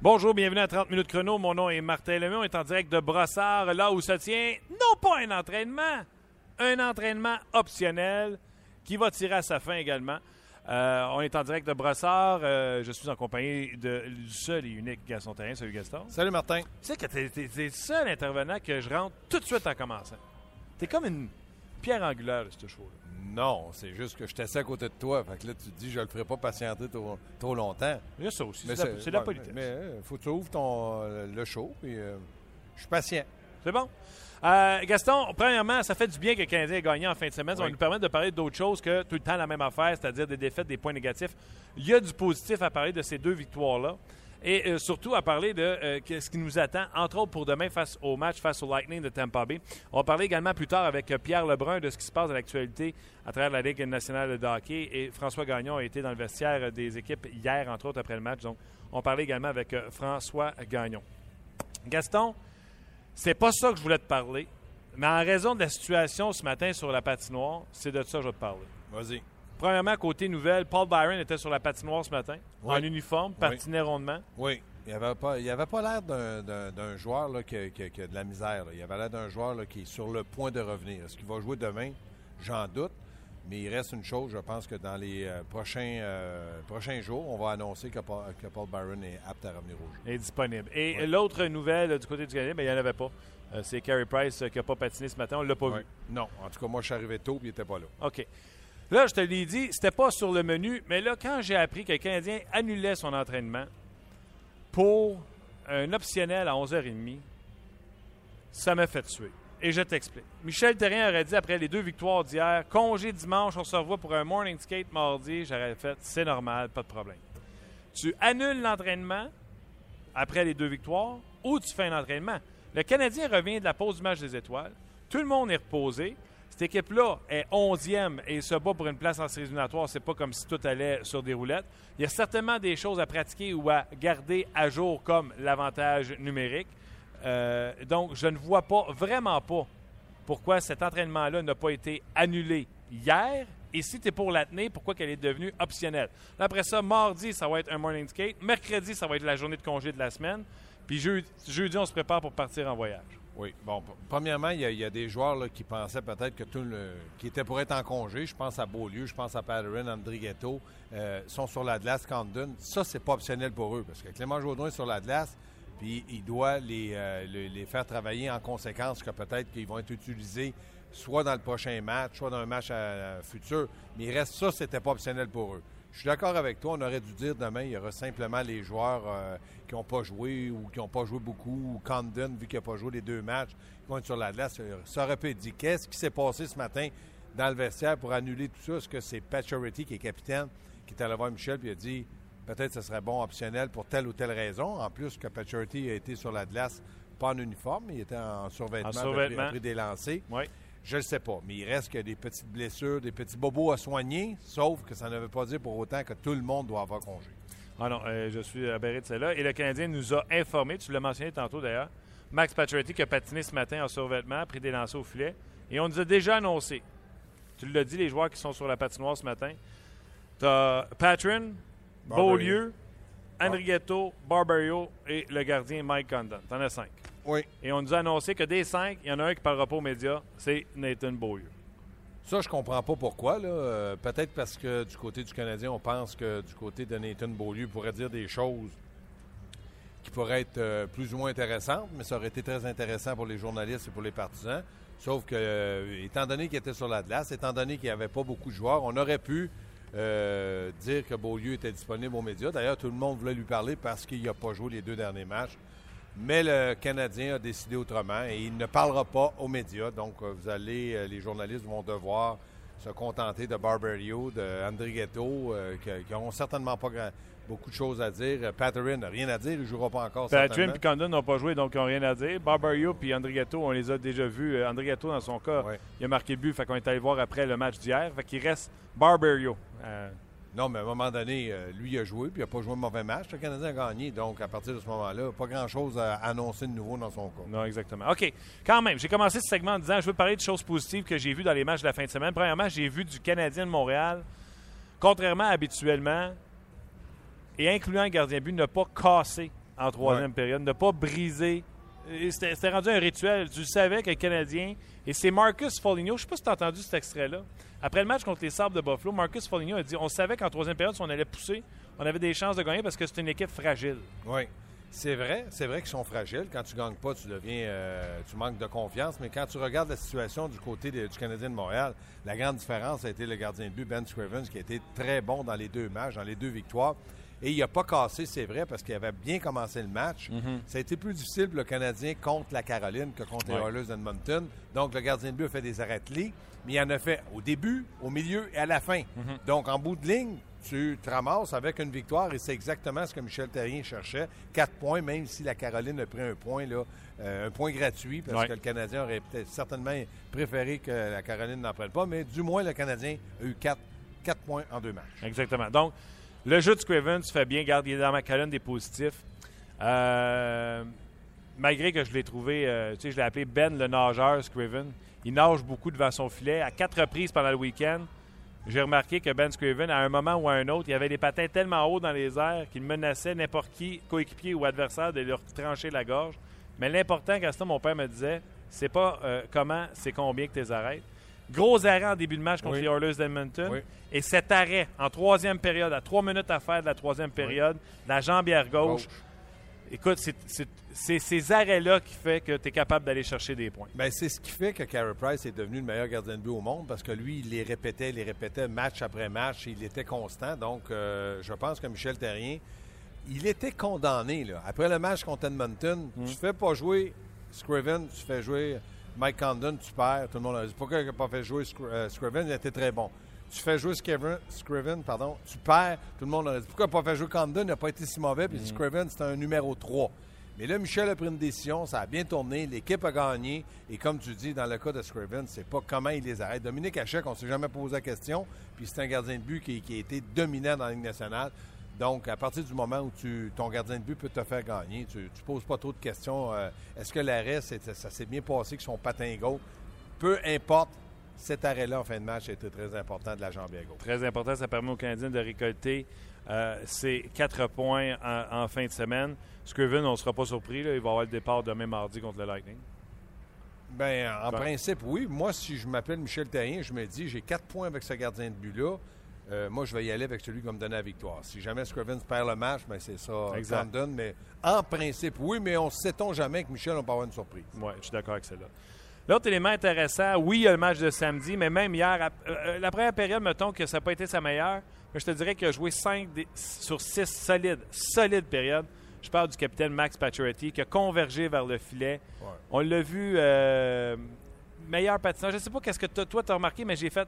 Bonjour, bienvenue à 30 minutes chrono. Mon nom est Martin Lemay. On est en direct de Brossard, là où se tient non pas un entraînement, un entraînement optionnel qui va tirer à sa fin également. Euh, on est en direct de Brossard. Euh, je suis en compagnie de, du seul et unique Gaston Terrien. Salut Gaston. Salut Martin. Tu sais que t'es, t'es le seul intervenant que je rentre tout de suite en commençant. T'es comme une pierre angulaire de ce show-là. Non, c'est juste que je t'assieds à côté de toi. Fait que là, tu te dis, je le ferai pas patienter trop, trop longtemps. Il y a ça aussi. Mais C'est, de la, la politesse. Mais euh, faut que tu ouvres ton, le show. Puis, euh, je suis patient. C'est bon? Euh, Gaston, premièrement, ça fait du bien que le Canadien ait gagné en fin de semaine. Ça va nous permettre de parler d'autres choses que tout le temps la même affaire, c'est-à-dire des défaites, des points négatifs. Il y a du positif à parler de ces deux victoires-là. Et euh, surtout à parler de euh, ce qui nous attend, entre autres pour demain face au match face au Lightning de Tampa Bay. On va parler également plus tard avec Pierre Lebrun de ce qui se passe dans l'actualité à travers la Ligue nationale de hockey. Et François Gagnon a été dans le vestiaire des équipes hier, entre autres après le match. Donc, on parlait également avec François Gagnon. Gaston, c'est pas ça que je voulais te parler, mais en raison de la situation ce matin sur la patinoire, c'est de ça que je vais te parler. Vas-y. Premièrement, côté nouvelle, Paul Byron était sur la patinoire ce matin, en uniforme, patinait rondement. Oui. Il avait pas, il avait pas l'air d'un, joueur là, qui, a- qui a- qui a de la misère. là. Il avait l'air d'un joueur là, qui est sur le point de revenir. Est-ce qu'il va jouer demain? J'en doute. Mais il reste une chose, je pense que dans les euh, prochains, euh, prochains jours, on va annoncer que Paul, que Paul Byron est apte à revenir au jeu. est disponible. Et l'autre nouvelle euh, du côté du Canadien, ben, il n'y en avait pas. Euh, c'est Carey Price qui n'a pas patiné ce matin. On ne l'a pas Ouais. vu. Non. En tout cas, moi, je suis arrivé tôt et il n'était pas là. OK. Là, je te l'ai dit, c'était pas sur le menu, mais là, quand j'ai appris que le Canadien annulait son entraînement pour un optionnel à 11h30, ça m'a fait tuer. Et je t'explique. Michel Terrien aurait dit après les deux victoires d'hier, congé dimanche, on se revoit pour un morning skate mardi. J'aurais fait, c'est normal, pas de problème. Tu annules l'entraînement après les deux victoires ou tu fais un entraînement? Le Canadien revient de la pause du match des étoiles. Tout le monde est reposé. Cette équipe-là est 11e et se bat pour une place en séries éliminatoires. C'est pas comme si tout allait sur des roulettes. Il y a certainement des choses à pratiquer ou à garder à jour, comme l'avantage numérique. Euh, donc, je ne vois pas, vraiment pas, pourquoi cet entraînement-là n'a pas été annulé hier. Et si tu es pour la pourquoi qu'elle est devenue optionnelle? Après ça, mardi, ça va être un morning skate. Mercredi, ça va être la journée de congé de la semaine. Puis jeudi, on se prépare pour partir en voyage. Oui. Bon, premièrement, il y, a- des joueurs qui pensaient peut-être que tout le. qui étaient pour être en congé. Je pense à Beaulieu, je pense à Patterson, Andrighetto, euh, sont sur la glace, Camden. Ça, c'est pas optionnel pour eux parce que Clément est sur la glace, puis il doit les, euh, le- les faire travailler en conséquence que peut-être qu'ils vont être utilisés soit dans le prochain match, soit dans un match à futur. Mais il reste ça, c'était pas optionnel pour eux. Je suis d'accord avec toi. On aurait dû dire demain, il y aura simplement les joueurs euh, qui n'ont pas joué ou qui n'ont pas joué beaucoup, ou Camden, vu qu'il n'a pas joué les deux matchs, qui vont être sur la glace. Ça aurait pu être dit. Qu'est-ce qui s'est passé ce matin dans le vestiaire pour annuler tout ça? Est-ce que c'est Pacioretty, qui est capitaine, qui est allé voir Michel et a dit peut-être que ce serait bon optionnel pour telle ou telle raison? En plus que Pacioretty a été sur la glace, pas en uniforme, il était en survêtement, En survêtement. après des lancers. Oui. Je ne sais pas, mais il reste que des petites blessures, des petits bobos à soigner, sauf que ça ne veut pas dire pour autant que tout le monde doit avoir congé. Ah non, euh, je suis aberré de cela. Et le Canadien nous a informé, tu l'as mentionné tantôt d'ailleurs, Max Pacioretty qui a patiné ce matin en survêtement, pris des lancers au filet. Et on nous a déjà annoncé, tu l'as dit, les joueurs qui sont sur la patinoire ce matin, tu as Patron. Beaulieu, Andrighetto, Barbario et le gardien Mike Condon. T'en as cinq. Oui. Et on nous a annoncé que des cinq, il y en a un qui ne parlera pas aux médias, c'est Nathan Beaulieu. Ça, je comprends pas pourquoi. là. Euh, Peut-être parce que du côté du Canadien, on pense que du côté de Nathan Beaulieu pourrait dire des choses qui pourraient être euh, plus ou moins intéressantes, mais ça aurait été très intéressant pour les journalistes et pour les partisans. Sauf que, euh, étant donné qu'il était sur la glace, étant donné qu'il n'y avait pas beaucoup de joueurs, on aurait pu euh, dire que Beaulieu était disponible aux médias. D'ailleurs, tout le monde voulait lui parler parce qu'il n'a pas joué les deux derniers matchs. Mais le Canadien a décidé autrement et il ne parlera pas aux médias. Donc, euh, vous allez, euh, les journalistes vont devoir se contenter de Barberio, de Andrighetto, euh, qui n'auront certainement pas beaucoup de choses à dire. Patterin n'a rien à dire, il ne jouera pas encore. Patterin et Condon n'ont pas joué, donc ils n'ont rien à dire. Barberio et Andrighetto, on les a déjà vus. Andrighetto, dans son cas, il a marqué but, fait qu'on est allé voir après le match d'hier. Fait qu'il reste Barberio. Euh, non, mais à un moment donné, euh, lui il a joué, puis il n'a pas joué un mauvais match. Le Canadien a gagné. Donc, à partir de ce moment-là, pas grand-chose à annoncer de nouveau dans son cas. Non, exactement. OK. Quand même, j'ai commencé ce segment en disant je veux parler de choses positives que j'ai vues dans les matchs de la fin de semaine. Premièrement, j'ai vu du Canadien de Montréal, contrairement à habituellement, et incluant le gardien but, ne pas casser en troisième période, ne pas briser. C'était rendu un rituel. Tu savais que le Canadien, et c'est Marcus Foligno, je ne sais pas si tu as entendu cet extrait-là. Après le match contre les Sabres de Buffalo, Marcus Foligno a dit on savait qu'en troisième période, si on allait pousser, on avait des chances de gagner parce que c'est une équipe fragile. Oui. C'est vrai, c'est vrai qu'ils sont fragiles. Quand tu gagnes pas, tu deviens, euh, tu manques de confiance. Mais quand tu regardes la situation du côté du Canadien de Montréal, la grande différence a été le gardien de but Ben Scrivens qui a été très bon dans les deux matchs, dans les deux victoires. Et il n'a pas cassé, c'est vrai, parce qu'il avait bien commencé le match. Mhm. Ça a été plus difficile pour le Canadien contre la Caroline que contre les Oilers d'Edmonton. Donc, le gardien de but a fait des arrêts mais il en a fait au début, au milieu et à la fin. Mhm. Donc, en bout de ligne, tu te ramasses avec une victoire et c'est exactement ce que Michel Terrien cherchait. Quatre points, même si la Caroline a pris un point, là, euh, un point gratuit, parce que le Canadien aurait peut-être certainement préféré que la Caroline n'en prenne pas, mais du moins le Canadien a eu quatre, quatre points en deux matchs. Exactement. Donc, le jeu de Scriven se fait bien garder dans ma colonne des positifs. Euh, malgré que je l'ai trouvé, euh, tu sais, je l'ai appelé Ben le nageur Scriven. Il nage beaucoup devant son filet. À quatre reprises pendant le week-end, j'ai remarqué que Ben Scriven, à un moment ou à un autre, il avait des patins tellement hauts dans les airs qu'il menaçait n'importe qui, coéquipier ou adversaire, de leur trancher la gorge. Mais l'important, ça, mon père me disait, c'est pas euh, comment, c'est combien que tu les arrêtes. Gros arrêt en début de match contre les Oilers d'Edmonton. Et cet arrêt en troisième période, à trois minutes à faire de la troisième période, la jambière gauche. Écoute, c'est ces arrêts-là qui fait que tu es capable d'aller chercher des points. Bien, c'est ce qui fait que Carey Price est devenu le meilleur gardien de but au monde parce que lui, il les répétait, il les répétait match après match. il était constant. Donc, euh, je pense que Michel Terrien, il était condamné. Là. Après le match contre Edmonton, tu ne hmm. fais pas jouer Scriven, tu fais jouer Mike Condon, tu perds. Tout le monde a dit pourquoi il n'a pas fait jouer euh, Scriven? Il était très bon. Tu fais jouer Scriven, pardon, tu perds. Tout le monde a dit pourquoi il n'a pas fait jouer Condon? Il n'a pas été si mauvais. Puis mm. Scriven, c'était un numéro 3. Mais là, Michel a pris une décision, ça a bien tourné, l'équipe a gagné. Et comme tu dis, dans le cas de Scriven, c'est pas comment il les arrête. Dominique Hachek, on ne s'est jamais posé la question. Puis c'est un gardien de but qui, qui, a été dominant dans la Ligue nationale. Donc, à partir du moment où tu, ton gardien de but peut te faire gagner, tu ne poses pas trop de questions. Euh, est-ce que l'arrêt, ça s'est bien passé que son patin gauche? Peu importe, cet arrêt-là en fin de match a été très important de la jambe gauche. Très important, ça permet aux Canadiens de récolter euh, ses quatre points en, fin de semaine. Scriven, on ne sera pas surpris, il va avoir le départ demain mardi contre le Lightning. Bien, en principe, oui. Moi, si je m'appelle Michel Taillin, je me dis, j'ai quatre points avec ce gardien de but-là. Euh, moi, je vais y aller avec celui qui va me donner la victoire. Si jamais Scrivens perd le match, ben c'est ça ça donne. Mais en principe, oui, mais on ne sait-on jamais que Michel va pas avoir une surprise? Oui, je suis d'accord avec cela. L'autre élément intéressant, oui, il y a le match de samedi, mais même hier, euh, euh, la première période, mettons que ça n'a pas été sa meilleure, mais je te dirais qu'il a joué 5 sur 6 solides, solides périodes. Je parle du capitaine Max Pacioretty qui a convergé vers le filet. On l'a vu, meilleur patinage. Je ne sais pas qu'est-ce que toi, tu as remarqué, mais j'ai fait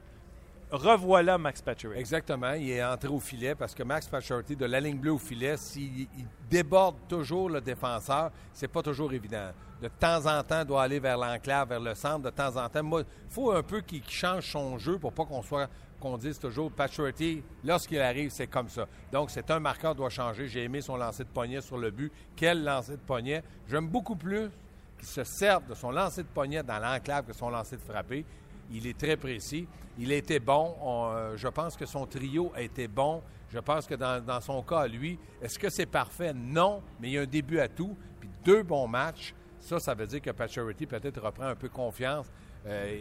revoilà Max Pacioretty. Exactement. Il est entré au filet parce que Max Pacioretty, de la ligne bleue au filet, s'il déborde toujours le défenseur, c'est pas toujours évident. De temps en temps, il doit aller vers l'enclave, vers le centre. De temps en temps, il faut un peu qu'il change son jeu pour pas qu'on soit qu'on dise toujours Pacioretty, lorsqu'il arrive, c'est comme ça. Donc, c'est un marqueur doit changer. J'ai aimé son lancer de poignet sur le but. Quel lancer de poignet. J'aime beaucoup plus qu'il se serve de son lancer de poignet dans l'enclave que son lancer de frappé. Il est très précis. Il a été bon. Euh, je pense que son trio a été bon. Je pense que dans, son cas, lui, est-ce que c'est parfait? Non, mais il y a un début à tout. Puis deux bons matchs. Ça, ça veut dire que Pacioretty peut-être reprend un peu confiance. Euh,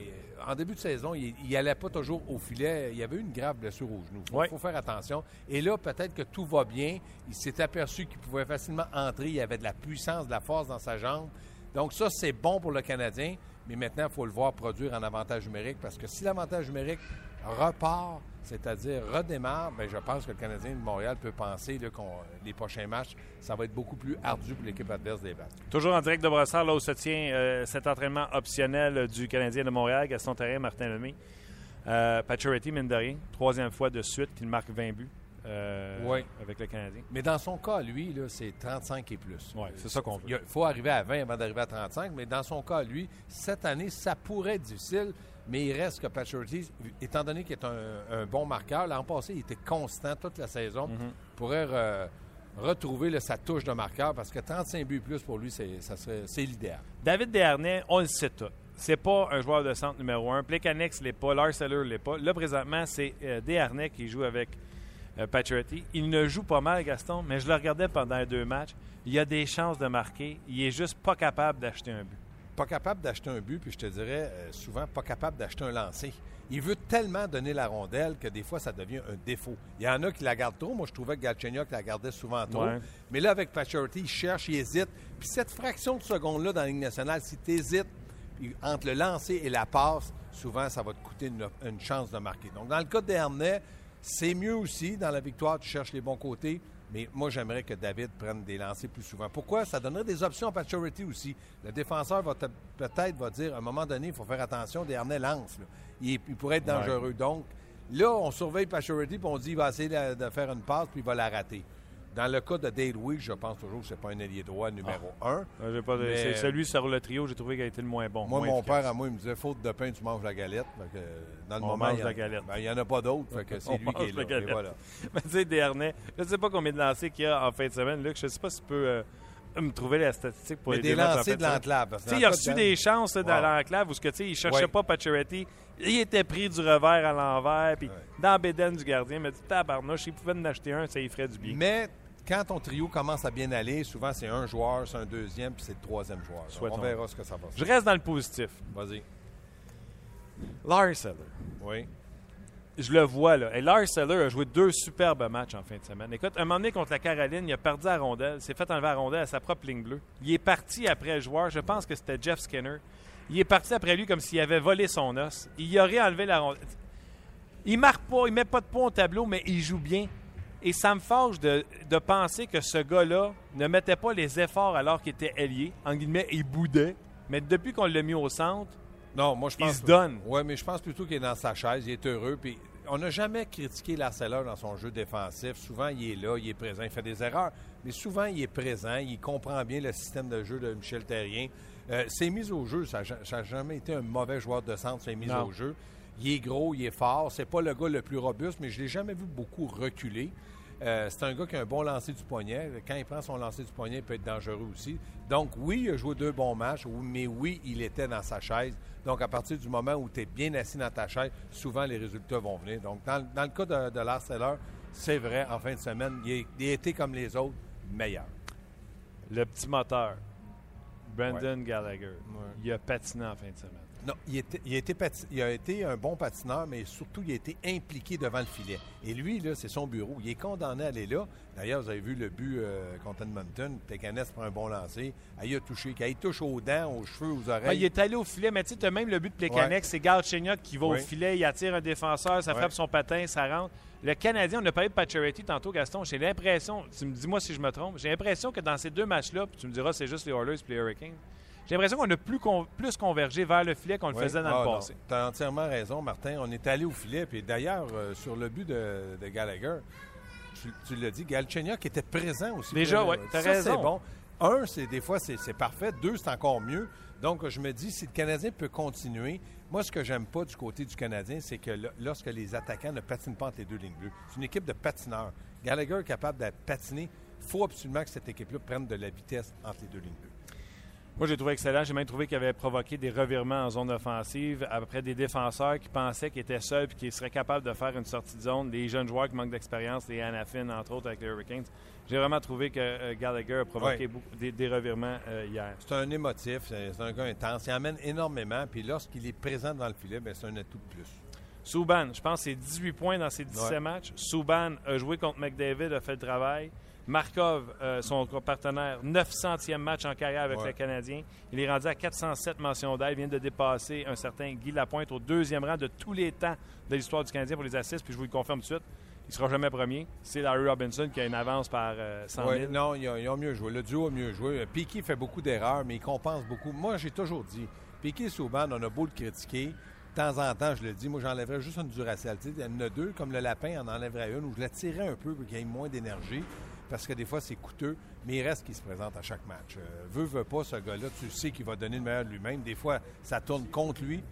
en début de saison, il n'allait pas toujours au filet. Il y avait une grave blessure au genou. Il faut faire attention. Et là, peut-être que tout va bien. Il s'est aperçu qu'il pouvait facilement entrer. Il avait de la puissance, de la force dans sa jambe. Donc ça, c'est bon pour le Canadien. Mais maintenant, il faut le voir produire en avantage numérique parce que si l'avantage numérique repart, c'est-à-dire redémarre, bien, je pense que le Canadien de Montréal peut penser que les prochains matchs, ça va être beaucoup plus ardu pour l'équipe adverse des battre. Toujours en direct de Brossard, là où se tient euh, cet entraînement optionnel du Canadien de Montréal, Gaston Terrien, Martin Lemay. Euh, mine de rien, troisième fois de suite qu'il marque 20 buts euh, Oui. avec le Canadien. Mais dans son cas, lui, là, c'est 35 et plus. Oui, c'est ça qu'on veut. Il faut arriver à 20 avant d'arriver à 35, mais dans son cas, lui, cette année, ça pourrait être difficile, mais il reste que Pacioretty, étant donné qu'il est un, un bon marqueur, l'an passé, il était constant toute la saison, Mhm. pourrait re- retrouver là, sa touche de marqueur parce que 35 buts plus pour lui, c'est, ça serait, c'est l'idéal. David Desharnais, on le sait tout. C'est pas un joueur de centre numéro un. Plekanec l'est pas. Lars Eller l'est pas. Là, présentement, c'est euh, Desharnais qui joue avec Pacioretty. Il ne joue pas mal, Gaston, mais je le regardais pendant les deux matchs. Il a des chances de marquer. Il est juste pas capable d'acheter un but. Pas capable d'acheter un but, puis je te dirais euh, souvent pas capable d'acheter un lancer. Il veut tellement donner la rondelle que des fois, ça devient un défaut. Il y en a qui la gardent trop. Moi, je trouvais que Galchenyuk la gardait souvent trop. Ouais. Mais là, avec Pacioretty, il cherche, il hésite. Puis cette fraction de seconde-là dans la Ligue nationale, si tu hésites entre le lancer et la passe, souvent, ça va te coûter une, une chance de marquer. Donc, dans le cas de Dernay, c'est mieux aussi. Dans la victoire, tu cherches les bons côtés. Mais moi, j'aimerais que David prenne des lancers plus souvent. Pourquoi? Ça donnerait des options à Pacioretty aussi. Le défenseur va peut-être va dire, à un moment donné, il faut faire attention, Dernay lance. là. Il, pourrait être dangereux. Donc, là, on surveille Pacioretty, puis on dit, il va essayer de, de faire une passe, puis il va la rater. Dans le cas de Dale Week, je pense toujours que ce n'est pas un ailier droit numéro un. Pas de- Mais- C'est celui sur le trio, j'ai trouvé qu'il a été le moins bon. Moi, moins mon efficace. père, à moi, il me disait faute de pain, tu manges la galette. Que, dans le On moment, mange il y en- la galette. ben, il n'y en a pas d'autres. Fait que On c'est lui qui mange est la là. Et voilà. Mais tu sais, Desharnais, je ne sais pas combien de lancers qu'il y a en fin de semaine. Luc, je ne sais pas si tu peux euh, me trouver la statistique pour Mais les des en lancers de l'enclave. Tu il a reçu de des chances là, dans Wow. l'enclave où ce que, tu sais, il cherchait Ouais. pas Pacioretty. Il était pris du revers à l'envers, puis Ouais. dans bédaine du gardien, il m'a dit tabarnouche, s'il pouvait en acheter un, ça y ferait du bien. Mais quand ton trio commence à bien aller, souvent c'est un joueur, c'est un deuxième, puis c'est le troisième joueur. Souhaitons. on verra ce que ça va Je faire. reste dans le positif. Vas-y. Lars Eller. Oui. Je le vois, là. Et Lars Eller a joué deux superbes matchs en fin de semaine. Écoute, un moment donné contre la Caroline, il a perdu la rondelle, s'est fait enlever la rondelle à sa propre ligne bleue. Il est parti après le joueur, je pense que c'était Jeff Skinner. Il est parti après lui comme s'il avait volé son os. Il aurait enlevé la rondelle. Il marque pas, il met pas de points au tableau, mais il joue bien. Et ça me fâche de, de penser que ce gars-là ne mettait pas les efforts alors qu'il était ailier. En guillemets, il boudait. Mais depuis qu'on l'a mis au centre, Non, moi je Il pense. se donne. Oui, mais je pense plutôt qu'il est dans sa chaise, il est heureux. Puis on n'a jamais critiqué Larceller dans son jeu défensif. Souvent, il est là, il est présent, il fait des erreurs, mais souvent, il est présent, il comprend bien le système de jeu de Michel Terrien. Euh, ses mises au jeu, ça n'a jamais été un mauvais joueur de centre, ses mises Non. au jeu. Il est gros, il est fort. C'est pas le gars le plus robuste, mais je l'ai jamais vu beaucoup reculer. Euh, c'est un gars qui a un bon lancer du poignet. Quand il prend son lancer du poignet, il peut être dangereux aussi. Donc, oui, il a joué deux bons matchs, oui, mais oui, il était dans sa chaise. Donc, à partir du moment où tu es bien assis dans ta chaise, souvent les résultats vont venir. Donc, dans, dans le cas de, de Lars c'est vrai, en fin de semaine, il, est- il a été comme les autres, meilleur. le petit moteur, Brandon Gallagher, il a patiné en fin de semaine. Non, il, était- il a été pati- il a été un bon patineur, mais surtout, il a été impliqué devant le filet. Et lui, là, c'est son bureau. Il est condamné à aller là. D'ailleurs, vous avez vu le but euh, contre Edmonton. Pécanès prend un bon lancer. Ah, il a touché. Quand il touche aux dents, aux cheveux, aux oreilles. Ah, il est allé au filet, mais tu sais, as même le but de Plekanec, c'est Galchenyuk qui va au filet, il attire un défenseur, ça frappe son patin, ça rentre. Le Canadien, on a parlé de Pacioretty tantôt, Gaston, j'ai l'impression, tu me dis-moi si je me trompe, j'ai l'impression que dans ces deux matchs-là, puis tu me diras c'est juste les Oilers et les Hurricanes, j'ai l'impression qu'on a plus, con- plus convergé vers le filet qu'on le Oui. faisait dans Ah, le non. passé. Tu as entièrement raison, Martin. On est allé au filet. Puis d'ailleurs, euh, sur le but de, de Gallagher, tu, tu l'as dit, Galchenyuk était présent aussi. Déjà, ça, raison. c'est bon. Un, c'est des fois, c'est parfait. Deux, c'est encore mieux. Donc, je me dis, si le Canadien peut continuer, moi, ce que j'aime pas du côté du Canadien, c'est que lo- lorsque les attaquants ne patinent pas entre les deux lignes bleues, c'est une équipe de patineurs. Gallagher est capable de patiner. Il faut absolument que cette équipe-là prenne de la vitesse entre les deux lignes bleues. Moi, j'ai trouvé excellent. J'ai même trouvé qu'il avait provoqué des revirements en zone offensive après des défenseurs qui pensaient qu'ils étaient seuls et qu'ils seraient capables de faire une sortie de zone. Des jeunes joueurs qui manquent d'expérience, les Anafin, entre autres, avec les Hurricanes. J'ai vraiment trouvé que euh, Gallagher a provoqué beaucoup- des, des revirements euh, hier. C'est un émotif, c'est un gars intense. Il amène énormément. Puis lorsqu'il est présent dans le filet, ben, c'est un atout de plus. Souban, je pense que c'est 18 points dans ses 17 Ouais. matchs. Souban a joué contre McDavid, a fait le travail. Markov, euh, son partenaire, 900e match en carrière avec Ouais. le Canadien. Il est rendu à 407 mentions d'aide. Il vient de dépasser un certain Guy Lapointe au deuxième rang de tous les temps de l'histoire du Canadien pour les assists. Puis je vous le confirme tout de suite, il ne sera jamais premier. C'est Larry Robinson qui a une avance par euh, 100 000. Ouais, non, ils ont, ils ont mieux joué. Le duo a mieux joué. Euh, Piquet fait beaucoup d'erreurs, mais il compense beaucoup. Moi, j'ai toujours dit, Piquet et Souban, on a beau le critiquer, temps en temps, je le dis, moi, j'enlèverais juste une Duracell. Tu sais, il y en a deux, comme le lapin en enlèverait une, où je la tirais un peu pour qu'il y ait moins d'énergie, parce que des fois, c'est coûteux, mais il reste qu'il se présente à chaque match. Euh, veut, veut pas, ce gars-là, tu sais qu'il va donner le meilleur de lui-même. Des fois, ça tourne contre lui,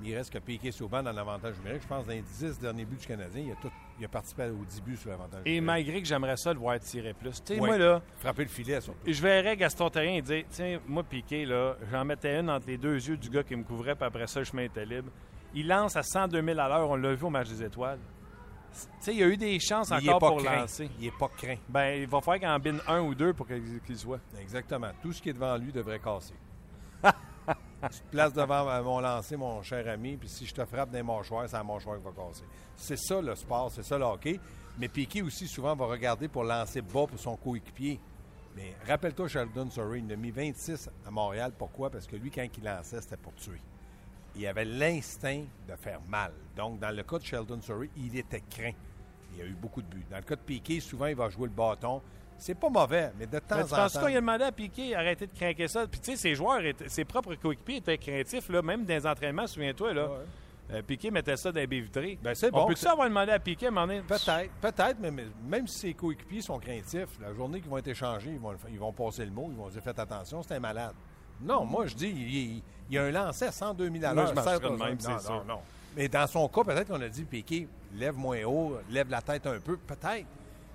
mais il reste que Piqué Souban dans l'avantage numérique. Je pense dans les 10 derniers buts du Canadien, il a, tout, il a participé aux 10 buts sur l'avantage Et numérique. malgré que j'aimerais ça le voir tirer plus. Tu sais, moi, là, Frapper le filet, surtout. je verrais Gaston Terrien et dire Tiens, moi, Piqué, là, j'en mettais une entre les deux yeux du gars qui me couvrait, puis après ça, le chemin était libre. Il lance à 102 000 à l'heure, on l'a vu au match des étoiles. Tu sais, il y a eu des chances Mais encore pour craint. lancer. Il est pas craint. Ben, il va falloir qu'il en bine un ou deux pour qu'il qu'il soit. Exactement. Tout ce qui est devant lui devrait casser. tu te places devant mon lancer, mon cher ami, puis si je te frappe des mâchoires, c'est la mâchoire qui va casser. C'est ça le sport, c'est ça le hockey. Mais Piquet aussi souvent va regarder pour lancer bas pour son coéquipier. Mais rappelle-toi Sheldon Surrey, il a mis 26 à Montréal. Pourquoi? Parce que lui, quand il lançait, c'était pour tuer. Il avait l'instinct de faire mal. Donc, dans le cas de Sheldon Surrey, il était craint. Il y a eu beaucoup de buts. Dans le cas de Piquet, souvent, il va jouer le bâton. C'est pas mauvais, mais de temps Mais tu en penses temps... Il a demandé à Piqué arrêter de craquer ça? Puis, tu sais, ses joueurs, étaient- ses propres coéquipiers étaient craintifs, là, même dans les entraînements, souviens-toi. Là. Ouais. Euh, Piqué mettait ça dans les baies vitrées. Ben, c'est On bon. peut-tu c'est- avoir demandé à Piqué à un moment? Peut-être, peut-être, mais, même si ses coéquipiers sont craintifs, la journée qu'ils vont être échangés, ils vont, ils vont passer le mot, ils vont dire faites attention, c'est un malade. Non, moi je dis, il, y a un lancer à 102 000 à l'heure. même, non, c'est non, sûr. non. Mais dans son cas, peut-être qu'on a dit, Piqué, lève moins haut, lève la tête un peu, peut-être.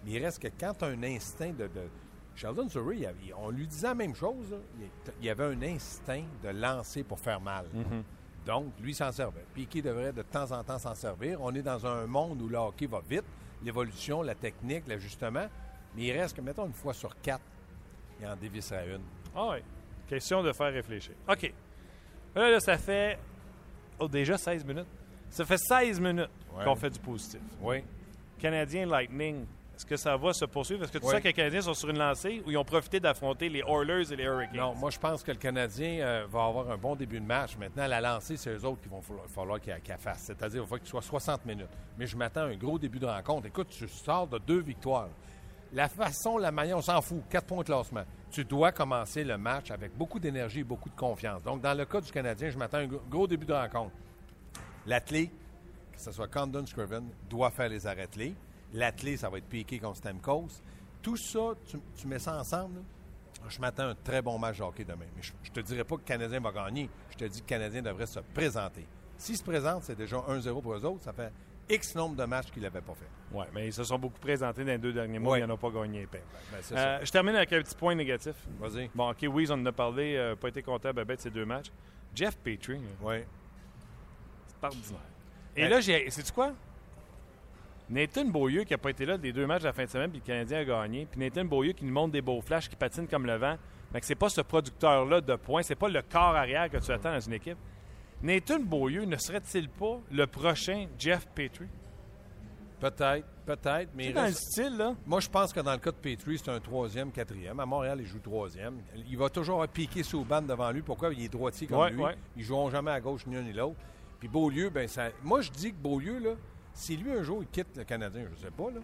Mais il reste que quand tu as un instinct de. de- Sheldon Surrey, il on lui disait la même chose. là. Il, il y avait un instinct de lancer pour faire mal. Donc, lui s'en servait. Piqué devrait de temps en temps s'en servir. On est dans un monde où le hockey va vite, l'évolution, la technique, l'ajustement. Mais il reste que, mettons, une fois sur quatre, il en dévisserait une. Ah oui. Question de faire réfléchir. OK. Là, là, ça fait oh, déjà 16 minutes. Ça fait 16 minutes Ouais. qu'on fait du positif. Oui. Canadien Lightning, est-ce que ça va se poursuivre? Est-ce que tu Oui. sens que les Canadiens sont sur une lancée ou ils ont profité d'affronter les Oilers et les Hurricanes? Non, moi, je pense que le Canadien euh, va avoir un bon début de match. Maintenant, la lancée, c'est eux autres qui vont falloir, falloir qu'ils la fassent. C'est-à-dire, il va falloir qu'il soit 60 minutes. Mais je m'attends à un gros début de rencontre. Écoute, tu sors de deux victoires. La façon, la manière, on s'en fout. Quatre points de classement. Tu dois commencer le match avec beaucoup d'énergie et beaucoup de confiance. Donc, dans le cas du Canadien, je m'attends à un gros- début de rencontre. L'athlé, que ce soit Condon Scriven, doit faire les arrêts clés. L'athlé, ça va être piqué contre Stamkos. Tout ça, tu, mets ça ensemble, je m'attends à un très bon match de hockey demain. Mais je, je te dirais pas que le Canadien va gagner. Je te dis que le Canadien devrait se présenter. S'il se présente, c'est déjà 1-0 pour eux autres. Ça fait X nombre de matchs qu'ils n'avaient pas fait. Oui, mais ils se sont beaucoup présentés dans les deux derniers mois. Ouais. Ils n'en ont pas gagné. Ben, c'est Euh, je termine avec un petit point négatif. Vas-y. Bon, OK, oui, on en a parlé. euh, pas été content ben, ben, de ces deux matchs. Jeff Petrie, là, Oui. c'est ordinaire. Et Ouais. là, j'ai. Sais-tu quoi? Nathan Beaulieu, qui n'a pas été là des deux matchs de la fin de semaine, puis le Canadien a gagné. Puis Nathan Beaulieu qui nous montre des beaux flashs, qui patine comme le vent. Mais que c'est pas ce producteur-là de points, c'est pas le corps arrière que tu attends dans une équipe. Nathan Beaulieu ne serait-il pas le prochain Jeff Petrie? Peut-être, peut-être. Mais dans le style, là. moi, je pense que dans le cas de Petrie, c'est un troisième, quatrième. À Montréal, il joue troisième. Il va toujours piqué sous bande devant lui. Pourquoi? Il est droitier comme Ouais, lui. ouais. Ils joueront jamais à gauche ni l'un ni l'autre. Puis Beaulieu, ben ça. Moi, je dis que Beaulieu, là, si lui un jour il quitte le Canadien, je sais pas, là.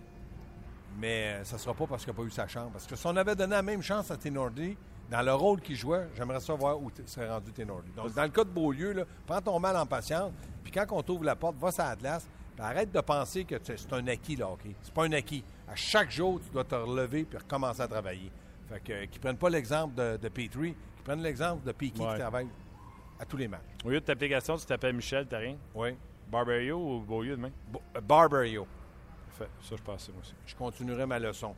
Mais ça sera pas parce qu'il n'a pas eu sa chance. Parce que si on avait donné la même chance à Tenordi, dans le rôle qu'il jouait, j'aimerais savoir où serait rendu Tenordi. Donc, dans le cas de Beaulieu, là, prends ton mal en patience. Puis quand on t'ouvre la porte, va sur la glace. puis arrête de penser que c'est un acquis, le hockey. C'est pas un acquis. À chaque jour, tu dois te relever puis recommencer à travailler. Fait que, euh, qu'ils prennent pas l'exemple de, de Petrie, qu'ils prennent l'exemple de Piquet Ouais. qui travaille à tous les matchs. Au lieu de t'application, tu t'appelles Michel, t'as rien? Oui. Barberio ou Beaulieu demain? Bo- euh, Barberio. Ça, je c'est moi aussi. Je continuerai ma leçon.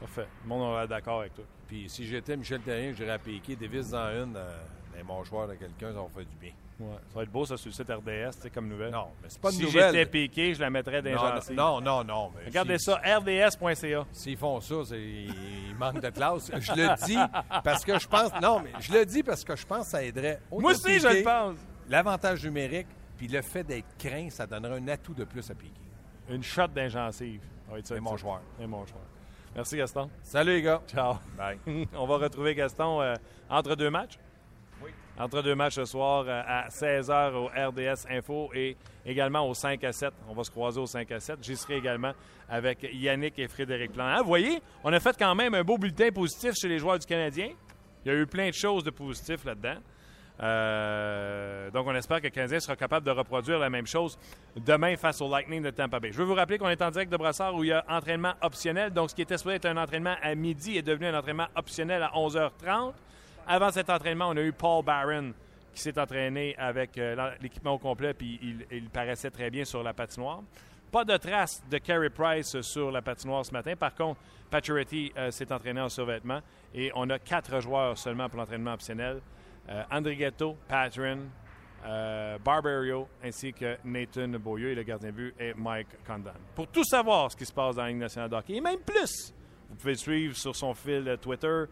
Parfait. Le monde va être d'accord avec toi. Puis si j'étais Michel Terrien, j'irais à piquer, dévisse dans une, euh, les mâchoires de quelqu'un, ça va faire du bien. Ouais. Ça va être beau, ça, sur le site RDS, sais, comme nouvelle. Non, mais c'est pas une si nouvelle. j'étais piqué, je la mettrais dans non, non, non, non. mais Regardez si- ça, rds.ca. S'ils font ça, c'est- ils manquent de classe. Je le dis parce que je pense. Non, mais je le dis parce que je pense que ça aiderait. Moi aussi, je le pense. L'avantage numérique, puis le fait d'être craint, ça donnerait un atout de plus à piquer. Une shot d'un gencive. Ça Et mon titre. joueur. Et mon joueur. Merci, Gaston. Salut les gars. Ciao. Bye. On va retrouver Gaston euh, entre deux matchs. Oui. Entre deux matchs ce soir euh, à 16h au RDS Info et également au 5 à 7. On va se croiser au 5 à 7. J'y serai également avec Yannick et Frédéric Plante. Hein, vous voyez, on a fait quand même un beau bulletin positif chez les joueurs du Canadien. Il y a eu plein de choses de positif là-dedans. Euh, donc, on espère que le Canadien sera capable de reproduire la même chose demain face au Lightning de Tampa Bay. Je veux vous rappeler qu'on est en direct de Brassard où il y a entraînement optionnel. Donc, ce qui était supposé être un entraînement à midi est devenu un entraînement optionnel à 11h30. Avant cet entraînement, on a eu Paul Barron qui s'est entraîné avec euh, l'équipement au complet, puis il, paraissait très bien sur la patinoire. Pas de trace de Carey Price sur la patinoire ce matin. Par contre, Pacioretty euh, s'est entraîné en survêtement et on a quatre joueurs seulement pour l'entraînement optionnel. Euh, Andrighetto, Patron, euh, Barbario ainsi que Nathan Beaulieu et le gardien de but est Mike Condon. Pour tout savoir ce qui se passe dans la Ligue nationale de hockey et même plus, vous pouvez le suivre sur son fil Twitter.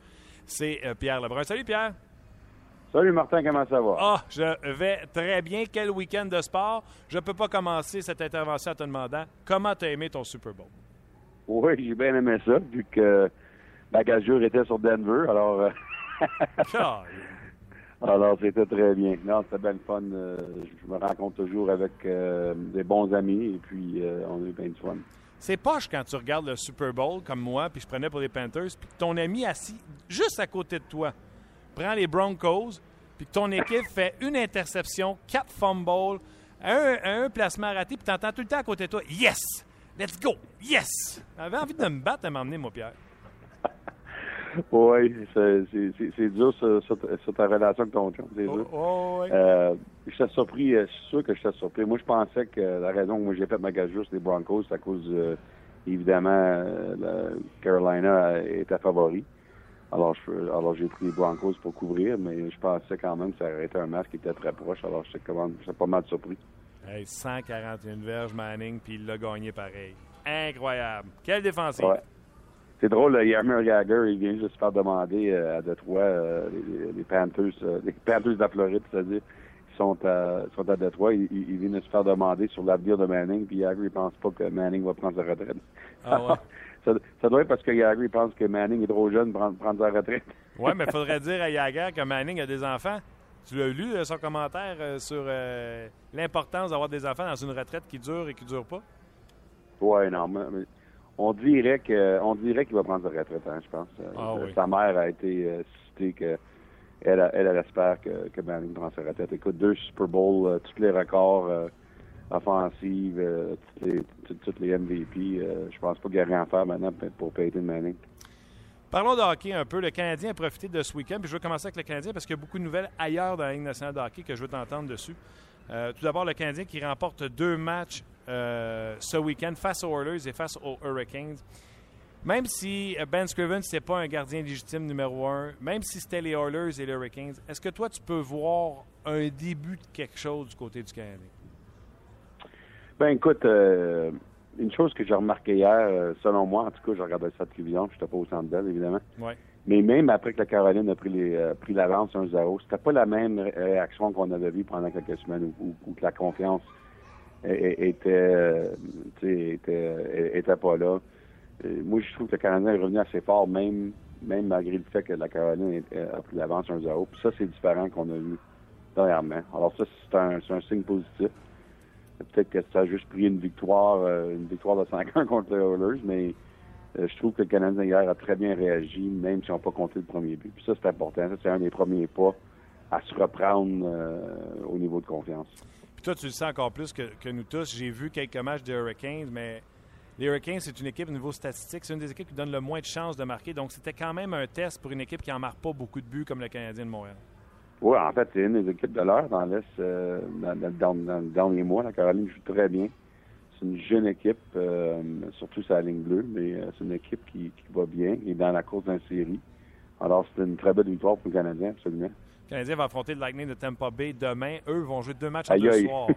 C'est euh, Pierre Lebrun. Salut Pierre. Salut Martin, comment ça va? Ah, je vais très bien. Quel week-end de sport. Je ne peux pas commencer cette intervention en te demandant comment tu as aimé ton Super Bowl. Oui, j'ai bien aimé ça, vu que ma gageure était sur Denver. Alors, Alors, c'était très bien. Non, c'était bien le fun. Euh, je me rencontre toujours avec euh, des bons amis et puis euh, on a eu bien du fun. C'est poche quand tu regardes le Super Bowl comme moi, puis je prenais pour les Panthers, puis ton ami assis juste à côté de toi prend les Broncos, puis ton équipe fait une interception, quatre fumbles, un, un placement raté, puis tu entends tout le temps à côté de toi Yes! Let's go! Yes! J'avais envie de me battre à m'emmener, mon Pierre. Oui, c'est dur sur, ta relation avec ton chum, c'est sûr. Oh, oh, euh, je suis surpris, euh, je suis sûr que je suis surpris. Moi, je pensais que la raison que moi j'ai fait ma gageure sur les Broncos, c'est à cause, euh, évidemment, la Carolina était favori. Alors, alors j'ai pris les Broncos pour couvrir, mais je pensais quand même que ça aurait été un match qui était très proche. Alors, je suis pas mal surpris. Hey, 141 verges Manning, puis il l'a gagné pareil. Incroyable. Quelle défensive! C'est drôle, Yammer Gagger, il vient juste se faire demander euh, à Detroit, euh, les, Panthers, euh, les Panthers de la Floride, c'est-à-dire, ils sont à, sont à Detroit, ils, ils, viennent se faire demander sur l'avenir de Manning, puis Gagger, il pense pas que Manning va prendre sa retraite. Ah ça, ça, doit être parce que Gagger, il pense que Manning est trop jeune pour prendre, prendre sa retraite. oui, mais il faudrait dire à Jagger que Manning a des enfants. Tu l'as lu, son commentaire sur l'importance d'avoir des enfants dans une retraite qui dure et qui dure pas? Oui, non, mais on dirait que on dirait qu'il va prendre sa retraite, hein, je pense. Ah sa mère a été euh, citée que elle, elle, espère que, que Manning prend sa retraite. Écoute, deux Super Bowls, euh, tous les records euh, offensifs, toutes, les, MVP. je pense pas qu'il y a rien à faire maintenant pour Peyton Manning. Parlons de hockey un peu. Le Canadien a profité de ce week-end. Puis je veux commencer avec le Canadien parce qu'il y a beaucoup de nouvelles ailleurs dans la Ligue nationale de hockey que je veux t'entendre dessus. tout d'abord, le Canadien qui remporte deux matchs euh, ce week-end face aux Oilers et face aux Hurricanes. Même si euh, Ben Scriven, ce pas un gardien légitime numéro un, même si c'était les Oilers et les Hurricanes, est-ce que toi, tu peux voir un début de quelque chose du côté du Canadien? Ben écoute, euh, une chose que j'ai remarqué hier, selon moi, en tout cas, je regardais ça de télévision, je n'étais pas au centre d'elle, évidemment. Ouais. Mais même après que la Caroline a pris, les, pris l'avance 1-0, c'était pas la même réaction qu'on avait vue pendant quelques semaines où que la confiance était, était, était pas là. moi, je trouve que le Canadien est revenu assez fort, même, même malgré le fait que la Caroline a pris l'avance 1-0. Puis ça, c'est différent qu'on a vu dernièrement. Alors ça, c'est un, un signe positif. Peut-être que ça a juste pris une victoire, euh, une victoire de 5-1 contre les Oilers, mais euh, je trouve que le Canadien hier a très bien réagi, même si on n'a pas compté le premier but. Puis ça, c'est important. Ça, c'est un des premiers pas à se reprendre euh, au niveau de confiance. Puis toi, tu le sais encore plus que, nous tous. J'ai vu quelques matchs des Hurricanes, mais les Hurricanes, c'est une équipe au niveau statistique, c'est une des équipes qui donne le moins de chances de marquer. Donc, c'était quand même un test pour une équipe qui n'en marque pas beaucoup de buts comme le Canadien de Montréal. Oui, en fait, c'est une des équipes de l'heure dans l'Est euh, dans, dans, le dernier mois. La Caroline joue très bien. C'est une jeune équipe, euh, surtout sa ligne bleue, mais euh, c'est une équipe qui, qui, va bien, est dans la course d'un série. Alors, c'est une très belle victoire pour le Canadien, absolument. Le Canadien va affronter le Lightning de Tampa Bay demain. Eux vont jouer deux matchs en deux soirs.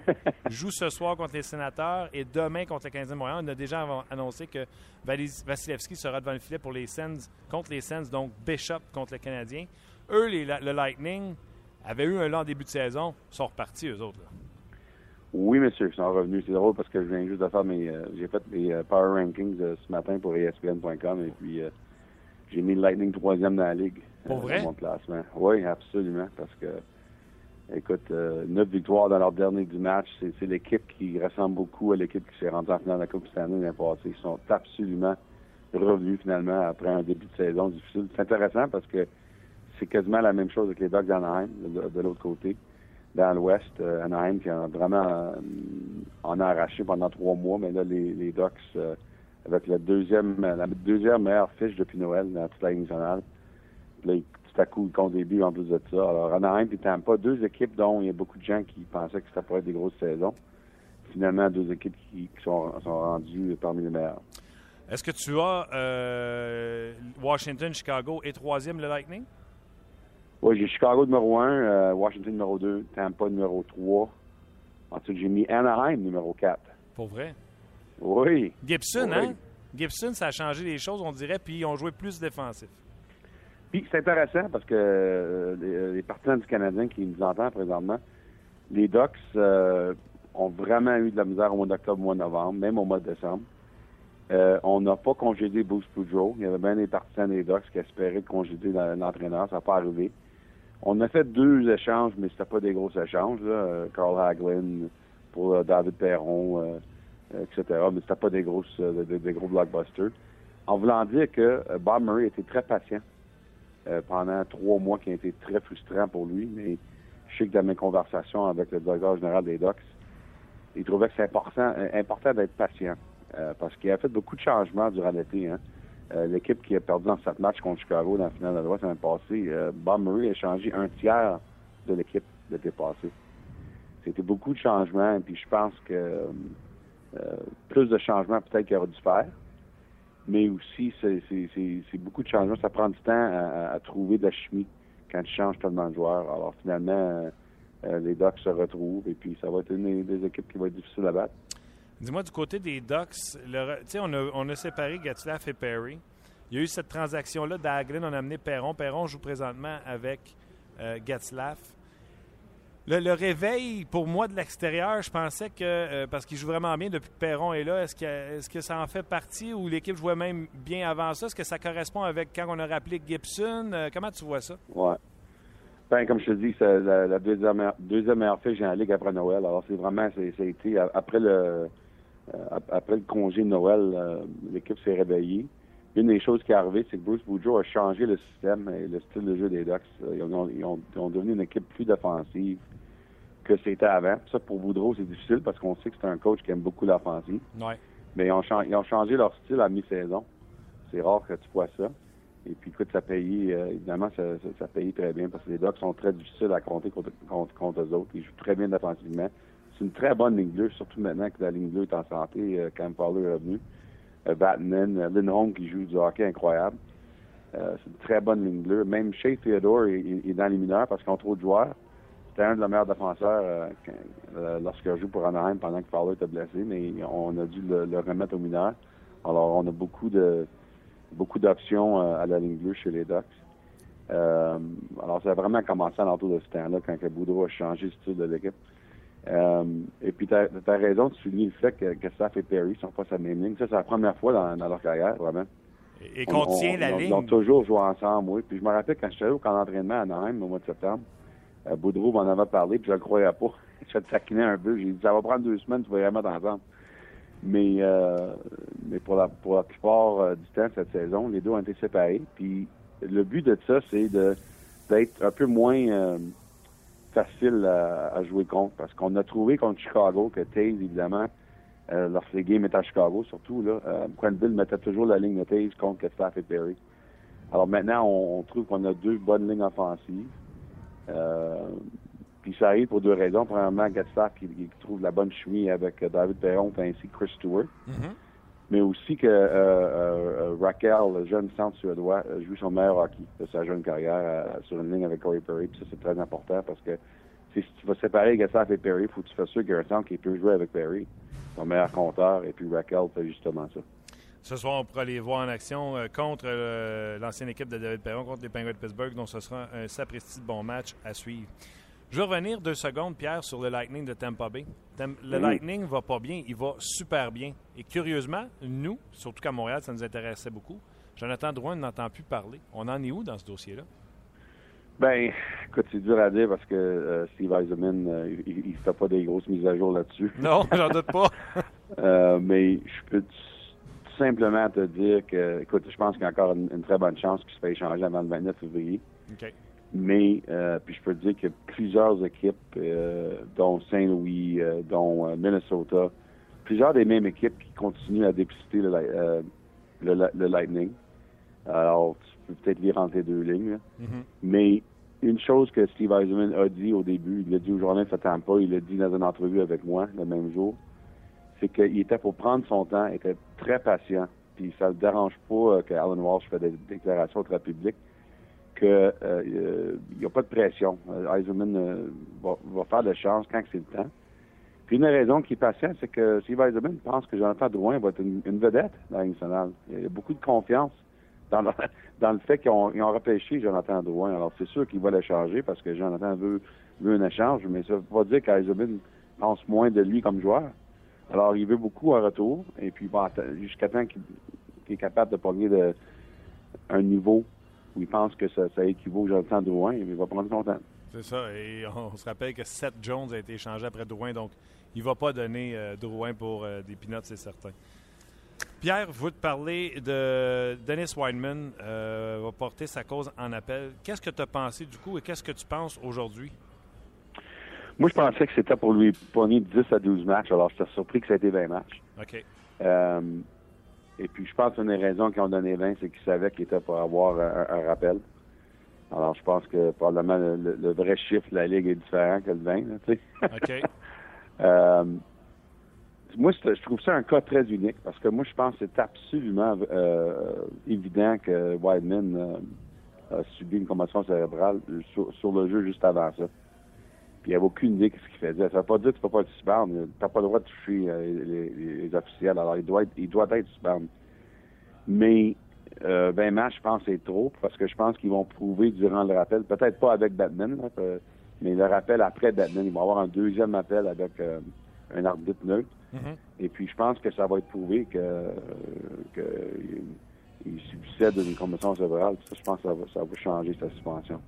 Ils jouent ce soir contre les Sénateurs et demain contre le Canadien de Montréal. On a déjà annoncé que Vasilevski sera devant le filet pour les Sens contre les Sens, donc Bishop contre le Canadien. Eux, le Lightning, avaient eu un long début de saison. Ils sont repartis, eux autres. Oui, monsieur, ils sont revenus. C'est drôle parce que je viens juste de faire mes. Euh, j'ai fait mes euh, Power Rankings euh, ce matin pour ESPN.com et puis j'ai mis le Lightning troisième dans la ligue. Pour vrai? Mon classement. Oui, absolument. Parce que, écoute, euh, neuf victoires dans leur dernier du match. C'est l'équipe qui ressemble beaucoup à l'équipe qui s'est rendue en finale de la Coupe Stanley l'année passée. Ils sont absolument revenus finalement après un début de saison difficile. C'est intéressant parce que c'est quasiment la même chose avec les Ducks d'Anaheim, de, de l'autre côté. Dans l'Ouest, euh, Anaheim qui a vraiment euh, en a arraché pendant trois mois, mais là, les, les Ducks, euh, avec la deuxième, la deuxième meilleure fiche depuis Noël dans toute la Ligue là, tout à coup, ils comptent des buts en plus de ça. Alors, Anaheim et Tampa, deux équipes dont il y a beaucoup de gens qui pensaient que ça pourrait être des grosses saisons. Finalement, deux équipes qui, qui sont, sont rendues parmi les meilleures. Est-ce que tu as euh, Washington, Chicago et troisième, le Lightning? Oui, j'ai Chicago numéro 1, Washington numéro 2, Tampa numéro 3. Ensuite, j'ai mis Anaheim numéro 4. Pour vrai? Oui. Gibson, Oui. hein? Gibson, ça a changé les choses, on dirait, puis ils ont joué plus défensif. Puis c'est intéressant parce que euh, les, les partisans du Canadien qui nous entendent présentement, les Ducks euh, ont vraiment eu de la misère au mois d'octobre, au mois de novembre, même au mois de décembre. Euh, on n'a pas congédié Bruce Boudreau. Il y avait bien des partisans des Ducks qui espéraient congédier la- l'entraîneur. Ça n'a pas arrivé. On a fait deux échanges, mais c'était pas des gros échanges. Là. Euh, Carl Hagelin pour euh, David Perron, euh, euh, etc. Mais c'était pas des grosses, euh, des, gros blockbusters. En voulant dire que euh, Bob Murray était très patient euh, pendant trois mois qui a été très frustrant pour lui, mais je sais que dans mes conversations avec le directeur général des Ducks, il trouvait que c'est important, euh, important d'être patient euh, parce qu'il a fait beaucoup de changements durant l'été. Hein. Euh, L'équipe qui a perdu dans sept matchs contre Chicago dans la finale de l'Ouest l'année passée, euh, Bob Murray a changé un tiers de l'équipe l'été passé. C'était beaucoup de changements, puis je pense que euh, plus de changements peut-être qu'il aurait dû faire mais aussi c'est- beaucoup de changements. Ça prend du temps à, trouver de la chimie quand tu changes tellement de joueurs. Alors finalement, euh, euh, les Ducks se retrouvent et puis ça va être une des- équipes qui va être difficile à battre. Dis-moi, du côté des Ducks, on a, on a séparé Gatlaff et Perry. Il y a eu cette transaction-là d'Aglin. On a amené Perron. Perron joue présentement avec euh, Getzlaff. Le, réveil, pour moi, de l'extérieur, je pensais que, euh, parce qu'il joue vraiment bien depuis que Perron est là, est-ce que, est-ce que ça en fait partie ou l'équipe jouait même bien avant ça? Est-ce que ça correspond avec quand on a rappelé Gibson? Euh, comment tu vois ça? Ouais. Ben, comme je te dis, c'est la, deuxième, deuxième meilleure fiche la Ligue après Noël. Alors c'est vraiment, c'est après le euh, ap- après le congé de Noël, l'équipe s'est réveillée. Une des choses qui est arrivée, c'est que Bruce Boudreau a changé le système et le style de jeu des Ducks. Ils ont, ils ont- ils ont devenu une équipe plus défensive que c'était avant. Ça, pour Boudreau, c'est difficile parce qu'on sait que c'est un coach qui aime beaucoup l'offensive. Ouais. Mais ils ont, chan- ils ont changé leur style à mi-saison. C'est rare que tu vois ça. Et puis, écoute, ça payait, euh, évidemment, ça, ça, ça payait très bien parce que les Ducks sont très difficiles à compter contre, contre, contre eux autres. Ils jouent très bien défensivement. C'est une très bonne ligne bleue, surtout maintenant que la ligne bleue est en santé, euh, quand Fowler est revenu. Euh, Vatanen, euh, Lindholm qui joue du hockey incroyable. Euh, c'est une très bonne ligne bleue. Même Shea Theodore est, est- dans les mineurs parce qu'ils ont trop de joueurs. C'était un de leurs meilleurs défenseurs euh, euh, lorsqu'il joue pour Anaheim pendant que Fowler était blessé, mais on a dû le, remettre aux mineurs. Alors, on a beaucoup de beaucoup d'options euh, à la ligne bleue chez les Ducks. Euh, alors, ça a vraiment commencé à l'entour de ce temps-là, quand Boudreau a changé le style de l'équipe. Euh, et puis, tu as, raison de souligner le fait que, que Staff et Perry sont pas sa même ligne. Ça, c'est la première fois dans, dans leur carrière, vraiment. Et, et qu'on On- tient la ligne. Ils ont toujours joué ensemble, oui. Puis je me rappelle quand j'étais allé au camp d'entraînement à Anaheim au mois de septembre, euh, Boudreau m'en avait parlé, puis je le croyais pas. je te taquinais un peu. J'ai dit, ça va prendre deux semaines, tu vas y remettre ensemble. Mais, euh, mais pour, la, pour la plupart euh, du temps cette saison, les deux ont été séparés. Puis le but de ça, c'est d'être un peu moins euh, facile à, jouer contre. Parce qu'on a trouvé contre Chicago que Taze, évidemment, euh, lorsque les games étaient à Chicago, surtout, là, euh, mettait toujours la ligne de Taze contre Staff et Perry. Alors maintenant, on, trouve qu'on a deux bonnes lignes offensives. Euh, puis ça arrive pour deux raisons. Premièrement, Gatstaff qui, trouve la bonne chimie avec David Perron ainsi Chris Stewart. Mhm. Mais aussi que euh, euh, Raquel, le jeune centre suédois, euh, joue son meilleur hockey de sa jeune carrière euh, sur une ligne avec Corey Perry. Puis ça, c'est très important parce que si tu vas séparer Gatstaff et Perry, il faut que tu fasses sûr qu'il y a un centre qui peut jouer avec Perry, son meilleur compteur. Et puis Raquel fait justement ça. Ce soir, on pourra les voir en action euh, contre euh, l'ancienne équipe de David Perron, contre les Penguins de Pittsburgh. Donc, ce sera un sapristi de bon match à suivre. Je vais revenir deux secondes, Pierre, sur le Lightning de Tampa Bay. Le. Lightning va pas bien, il va super bien. Et curieusement, nous, surtout qu'à Montréal, ça nous intéressait beaucoup. Jonathan Drouin n'entend plus parler. On en est où dans ce dossier-là? Ben, écoute, c'est dur à dire parce que euh, Steve Eisenman, euh, il, il fait pas des grosses mises à jour là-dessus. Non, j'en doute pas. Euh, mais je peux tout simplement te dire que, écoute, je pense qu'il y a encore une, une très bonne chance qu'il se fait échanger avant le 29 février. OK. Mais, euh, puis je peux te dire que plusieurs équipes, euh, dont Saint-Louis, euh, dont Minnesota, plusieurs des mêmes équipes qui continuent à dépister le, le, Lightning. Alors, tu peux peut-être lire entre les deux lignes. Mm-hmm. Mais une chose que Steve Eisenman a dit au début, il l'a dit au journal de Tampa, il l'a dit dans une entrevue avec moi le même jour, c'est qu'il était pour prendre son temps, il était très patient, puis ça ne le dérange pas que Alan Walsh fait des déclarations très publiques qu'il euh, n'y a pas de pression. Euh, Eisenman euh, va, faire le chance quand c'est le temps. Puis une raison qui est c'est que Steve Eisenman pense que Jonathan Drouin va être une, vedette dans la. Il y a beaucoup de confiance dans le, fait qu'ils ont, repêché Jonathan Drouin. Alors c'est sûr qu'il va le changer parce que Jonathan veut, veut un échange, mais ça ne veut pas dire qu'Eisenman pense moins de lui comme joueur. Alors il veut beaucoup en retour, et puis jusqu'à temps qu'il est capable de pogner un niveau où il pense que ça, ça équivaut au Jonathan Drouin, il va prendre son temps. C'est ça. Et on se rappelle que Seth Jones a été échangé après Drouin, donc il ne va pas donner euh, Drouin pour euh, des peanuts, c'est certain. Pierre, vous te parler de Dennis Weinman, euh, va porter sa cause en appel. Qu'est-ce que tu as pensé du coup et qu'est-ce que tu penses aujourd'hui? Moi, je pensais que c'était pour lui pogner 10 à 12 matchs. Alors, j'étais surpris que ça ait été 20 matchs. OK. Et puis, je pense qu'une des raisons qu'ils ont donné 20, c'est qu'ils savaient qu'il était pour avoir un, rappel. Alors, je pense que probablement le, vrai chiffre de la Ligue est différent que le 20, tu sais. OK. euh, moi, je trouve ça un cas très unique parce que moi, je pense que c'est absolument euh, évident que Wideman euh, a subi une commotion cérébrale sur, le jeu juste avant ça. Puis il avait aucune idée de ce qu'il faisait. Ça ne veut pas dire que tu ne peux pas être suspendre. Tu n'as pas le droit de toucher euh, les, officiels. Alors, il doit être, il doit être suspendre. Mais euh, 20 matchs, je pense, c'est trop parce que je pense qu'ils vont prouver durant le rappel, peut-être pas avec Batman, mais le rappel après Batman, ils vont avoir un deuxième appel avec euh, un arbitre neutre. Mm-hmm. Et puis, je pense que ça va être prouvé que, que il, subissait d'une commotion cérébrale. Ça, je pense que ça va, ça va changer sa suspension.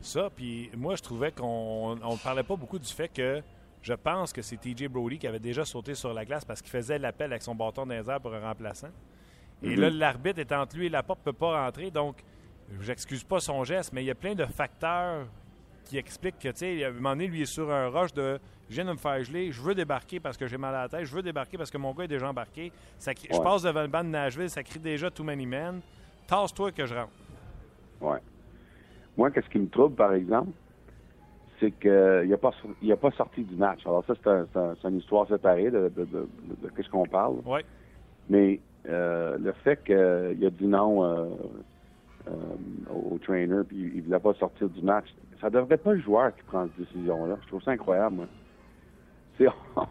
Ça, puis moi, je trouvais qu'on ne parlait pas beaucoup du fait que je pense que c'est TJ Brody qui avait déjà sauté sur la glace parce qu'il faisait l'appel avec son bâton dans les pour un remplaçant. Et là, mhm. l'arbitre est entre lui et la porte ne peut pas rentrer. Donc, j'excuse pas son geste, mais il y a plein de facteurs qui expliquent que, tu sais, à un moment donné, lui est sur un rush de je viens de me faire geler, je veux débarquer parce que j'ai mal à la tête, je veux débarquer parce que mon gars est déjà embarqué. Ça, Je passe devant le banc de Nashville, ça crie déjà Too Many Men. Tasse-toi que je rentre. Ouais. Moi, qu'est-ce qui me trouble, par exemple, c'est qu'il n'a pas, il a pas sorti du match. Alors ça, c'est une histoire séparée de, de, de, de, ce qu'on parle. Oui. Mais euh, le fait qu'il a dit non euh, euh, au trainer puis il ne voulait pas sortir du match, ça devrait pas le joueur qui prend cette décision-là. Je trouve ça incroyable, moi.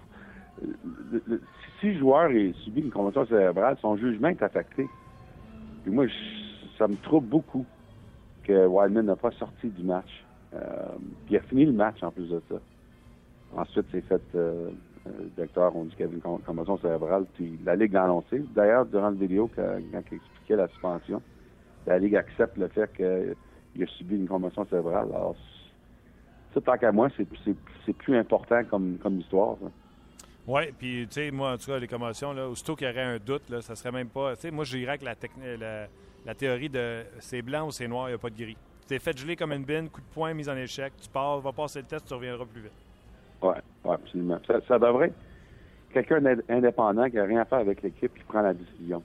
si le joueur a subi une convention cérébrale, son jugement est affecté. Puis moi, ça me trouble beaucoup Wildman n'a pas sorti du match. Euh, puis il a fini le match en plus de ça. Ensuite, c'est fait, euh, euh, le directeur, on dit qu'il y avait une commotion cérébrale, puis la Ligue l'a annoncé. D'ailleurs, durant le vidéo, quand, il expliquait la suspension, la Ligue accepte le fait qu'il a subi une commotion cérébrale. Alors, ça, tant qu'à moi, c'est plus important comme, comme histoire. Oui, puis tu sais, moi, en tout cas, les commotions, là, aussitôt qu'il y aurait un doute, là, ça serait même pas. Tu sais, moi, je dirais que la, la, la théorie de c'est blanc ou c'est noir, il n'y a pas de gris. Tu t'es fait geler comme une bine, coup de poing, mise en échec, tu pars, va passer le test, tu reviendras plus vite. Oui, ouais, absolument. Ça, devrait quelqu'un d'indépendant qui n'a rien à faire avec l'équipe qui prend la décision,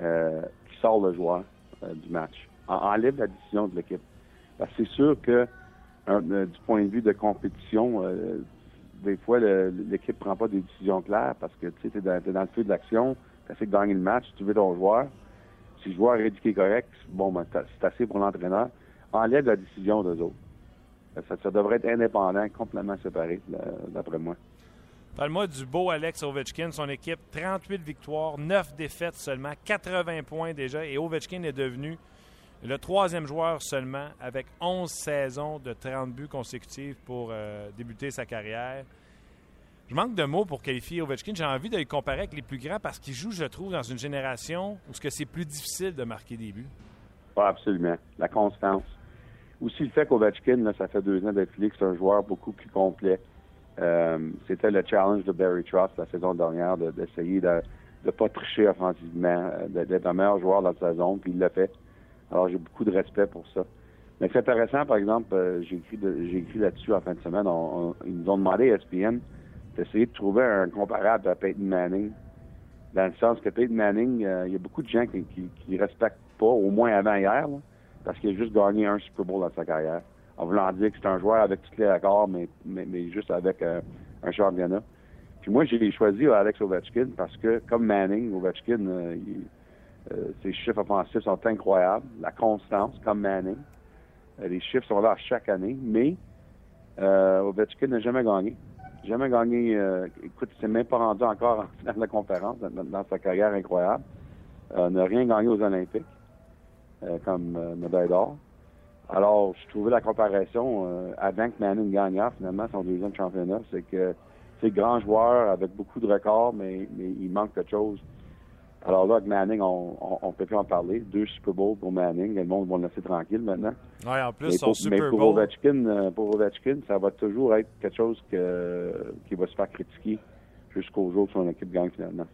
euh, qui sort le joueur euh, du match, enlève la décision de l'équipe. Parce que c'est sûr que euh, du point de vue de compétition, des fois, l'équipe ne prend pas des décisions claires parce que tu es dans, dans le feu de l'action, tu essaies de gagner le match, tu veux ton joueur. Si le joueur est correct, bon, ben, c'est assez pour l'entraîneur. Enlève la décision d'eux autres. Ça, devrait être indépendant, complètement séparé, d'après moi. Parle-moi du beau Alex Ovechkin, son équipe, 38 victoires, 9 défaites seulement, 80 points déjà, et Ovechkin est devenu le troisième joueur seulement avec 11 saisons de 30 buts consécutifs pour euh, débuter sa carrière. Je manque de mots pour qualifier Ovechkin. J'ai envie de le comparer avec les plus grands parce qu'il joue, je trouve, dans une génération où ce que c'est plus difficile de marquer des buts. absolument. La constance. Aussi le fait qu'Ovechkin, ça fait deux ans d'être c'est un joueur beaucoup plus complet. Euh, c'était le challenge de Barry Trotz la saison dernière d'essayer de ne pas tricher offensivement, euh, d'être un meilleur joueur dans sa zone, puis il l'a fait. Alors j'ai beaucoup de respect pour ça. Mais c'est intéressant, par exemple, euh, j'ai écrit, écrit là-dessus en fin de semaine. ils nous ont demandé à ESPN d'essayer de trouver un comparable à Peyton Manning. Dans le sens que Peyton Manning, euh, il y a beaucoup de gens qui ne respectent pas, au moins avant hier, parce qu'il a juste gagné un Super Bowl dans sa carrière. En voulant dire que c'est un joueur avec tous les accords, mais, mais, juste avec euh, un championnat. Puis moi, j'ai choisi Alex Ovechkin parce que, comme Manning, Ovechkin, ses chiffres offensifs sont incroyables. La constance, comme Manning. Euh, les chiffres sont là chaque année, mais euh, Ovechkin n'a jamais gagné. Jamais gagné. Euh, écoute, il s'est même pas rendu encore en finale de la conférence dans, sa carrière incroyable. Euh, n'a rien gagné aux Olympiques euh, comme médaille d'or. Alors, je trouvais la comparaison avant que Manning gagne finalement son deuxième championnat, c'est que c'est grand joueur avec beaucoup de records, mais, mais il manque quelque chose alors là, avec Manning, on ne peut plus en parler. Deux Super Bowls pour Manning. Le monde va le laisser tranquille maintenant. Oui, en plus, son Super mais pour Ovechkin, euh, pour Ovechkin, ça va toujours être quelque chose que, qui va se faire critiquer jusqu'au jour où son équipe gagne finalement.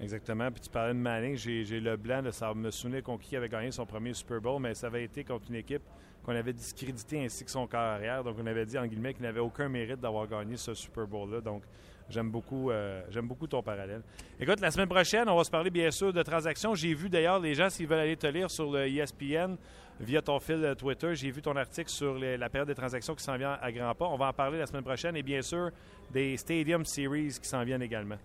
Exactement. Puis tu parlais de Manning. J'ai le blanc de ça me souvenir qu'on qui avait gagné son premier Super Bowl, mais ça avait été contre une équipe qu'on avait discrédité ainsi que son carrière. Donc, on avait dit, en guillemets, qu'il n'avait aucun mérite d'avoir gagné ce Super Bowl-là. Donc, J'aime beaucoup, euh, j'aime beaucoup ton parallèle. Écoute, la semaine prochaine, on va se parler bien sûr de transactions. J'ai vu d'ailleurs les gens, s'ils veulent aller te lire sur le ESPN via ton fil Twitter, j'ai vu ton article sur la période des transactions qui s'en vient à grands pas. On va en parler la semaine prochaine et bien sûr des Stadium Series qui s'en viennent également.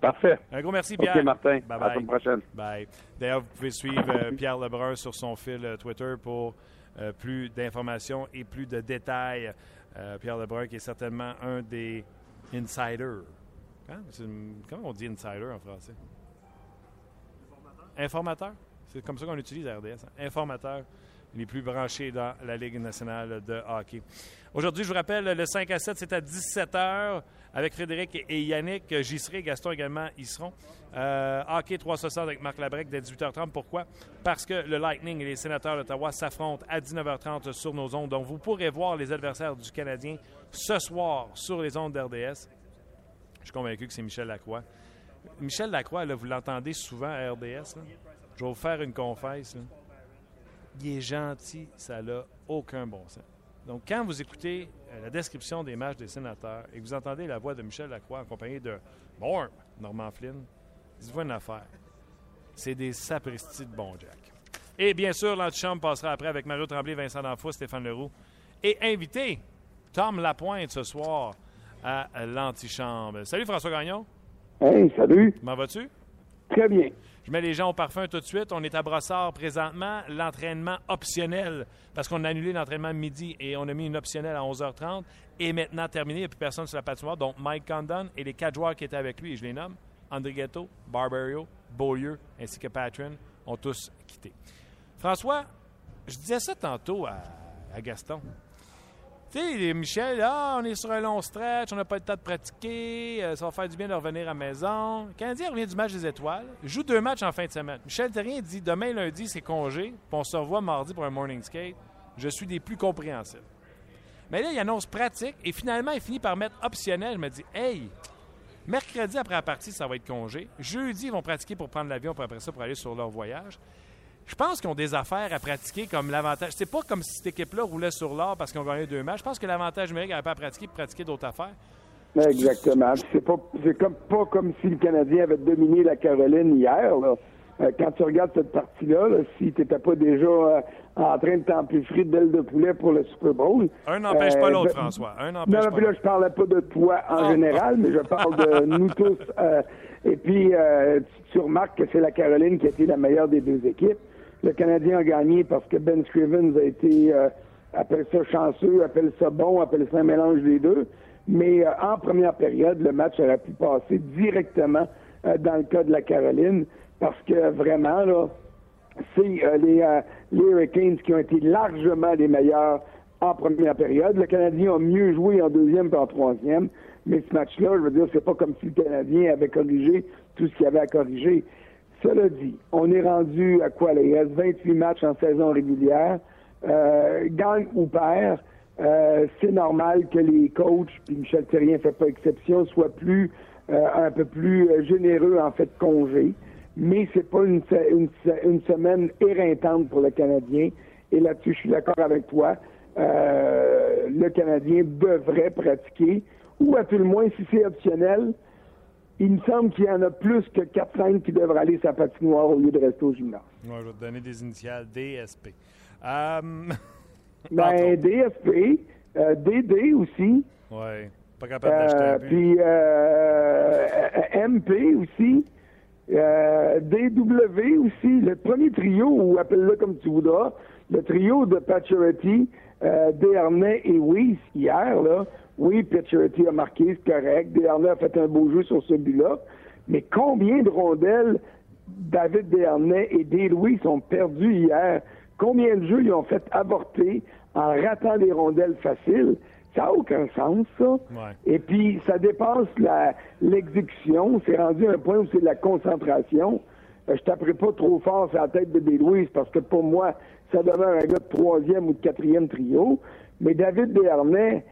Parfait. Un gros merci, Pierre. OK, Martin. À la semaine prochaine. Bye. D'ailleurs, vous pouvez suivre euh, Pierre Lebrun sur son fil euh, Twitter pour plus d'informations et plus de détails. Pierre Lebrun, qui est certainement un des Insider. Hein? Comment on dit insider en français? Informateur. Informateur? C'est comme ça qu'on utilise à RDS. Hein? Informateur les plus branchés dans la Ligue nationale de hockey. Aujourd'hui, je vous rappelle, le 5 à 7, c'est à 17 h avec Frédéric et Yannick. J'y serai, Gaston également y seront. Euh, hockey 360 avec Marc Labrec dès 18h30. Pourquoi? Parce que le Lightning et les sénateurs d'Ottawa s'affrontent à 19h30 sur nos ondes. Donc, vous pourrez voir les adversaires du Canadien ce soir sur les ondes d'RDS. Je suis convaincu que c'est Michel Lacroix. Michel Lacroix, vous l'entendez souvent à RDS. Je vais vous faire une confesse. Il est gentil, ça n'a aucun bon sens. Donc, quand vous écoutez euh, la description des matchs des sénateurs et que vous entendez la voix de Michel Lacroix en compagnie de Bon, Normand Flynn, dites-vous une affaire. C'est des sapristis de bon Jack. Et bien sûr, l'antichambre passera après avec Mario Tremblay, Vincent D'Anfou, Stéphane Leroux. Et invité, Tom Lapointe ce soir à l'antichambre. Salut François Gagnon. Hey, salut. Comment vas-tu? Très bien. Je mets les gens au parfum tout de suite. On est à Brossard présentement. L'entraînement optionnel, parce qu'on a annulé l'entraînement midi et on a mis une optionnelle à 11h30, est maintenant terminé. Il n'y a plus personne sur la patinoire. Donc, Mike Condon et les quatre joueurs qui étaient avec lui, et je les nomme, André Ghetto, Barbario, Beaulieu, ainsi que Patron, ont tous quitté. François, je disais ça tantôt à Gaston. Tu sais, Michel, ah, on est sur un long stretch, on n'a pas le temps de pratiquer, euh, ça va faire du bien de revenir à la maison. Le Canadien revient du match des étoiles, joue deux matchs en fin de semaine. Michel Terrien dit demain lundi, c'est congé, puis on se revoit mardi pour un morning skate. Je suis des plus compréhensibles. Mais là, il annonce pratique et finalement, il finit par mettre optionnel. Je me dis, hey, mercredi après la partie, ça va être congé. Jeudi, ils vont pratiquer pour prendre l'avion, puis après ça, pour aller sur leur voyage je pense qu'ils ont des affaires à pratiquer comme l'avantage. C'est pas comme si cette équipe-là roulait sur l'or parce ont gagné deux matchs. Je pense que l'avantage numérique n'avait pas à pratiquer pour pratiquer d'autres affaires. Exactement. C'est pas, comme, pas comme si le Canadien avait dominé la Caroline hier. Euh, quand tu regardes cette partie-là, si tu n'étais pas déjà euh, en train de t'empiffrer d'ailes de poulet pour le Super Bowl. Un n'empêche pas euh, l'autre, François. Un n'empêche non, pas là, je parlais pas de toi en ah. général, mais je parle de nous tous. et puis, tu, tu, remarques que c'est la Caroline qui a été la meilleure des deux équipes. Le Canadien a gagné parce que Ben Scrivens a été, euh, appelle ça chanceux, appelle ça bon, appelle ça un mélange des deux. Mais euh, en première période, le match aurait pu passer directement euh, dans le cas de la Caroline parce que vraiment, là, c'est les, les Hurricanes qui ont été largement les meilleurs en première période. Le Canadien a mieux joué en deuxième et en troisième. Mais ce match-là, je veux dire, c'est pas comme si le Canadien avait corrigé tout ce qu'il avait à corriger. Cela dit, on est rendu à quoi? Là? Il reste 28 matchs en saison régulière. Euh, gagne ou perd, euh, c'est normal que les coachs, puis Michel Thérien ne fait pas exception, soient plus euh, un peu plus euh, généreux en fait de congé. Mais c'est pas une, une, une, semaine éreintante pour le Canadien. Et là-dessus, je suis d'accord avec toi. Le Canadien devrait pratiquer, ou à tout le moins, si c'est optionnel, il me semble qu'il y en a plus que 4-5 qui devraient aller sa patinoire au lieu de rester au gymnase. Ouais, je vais te donner des initiales. DSP. Euh, ben, DSP, euh, DD aussi. Oui, pas capable d'acheter un but. Puis euh, MP aussi. DW aussi. Le premier trio, ou appelle-le comme tu voudras, le trio de Paturity, euh, Desharnais et Weiss hier, là, oui, Paturity a marqué, c'est correct. Desharnais a fait un beau jeu sur ce but-là. Mais combien de rondelles David Desharnais et Des-Louis sont perdus hier? Combien de jeux ils ont fait avorter en ratant des rondelles faciles? Ça n'a aucun sens, ça. Et puis, ça dépasse l'exécution. c'est rendu un point où c'est de la concentration. Euh, je taperai pas trop fort sur la tête de Des-Louis parce que pour moi, ça demeure un gars de troisième ou de quatrième trio. Mais David Desharnais,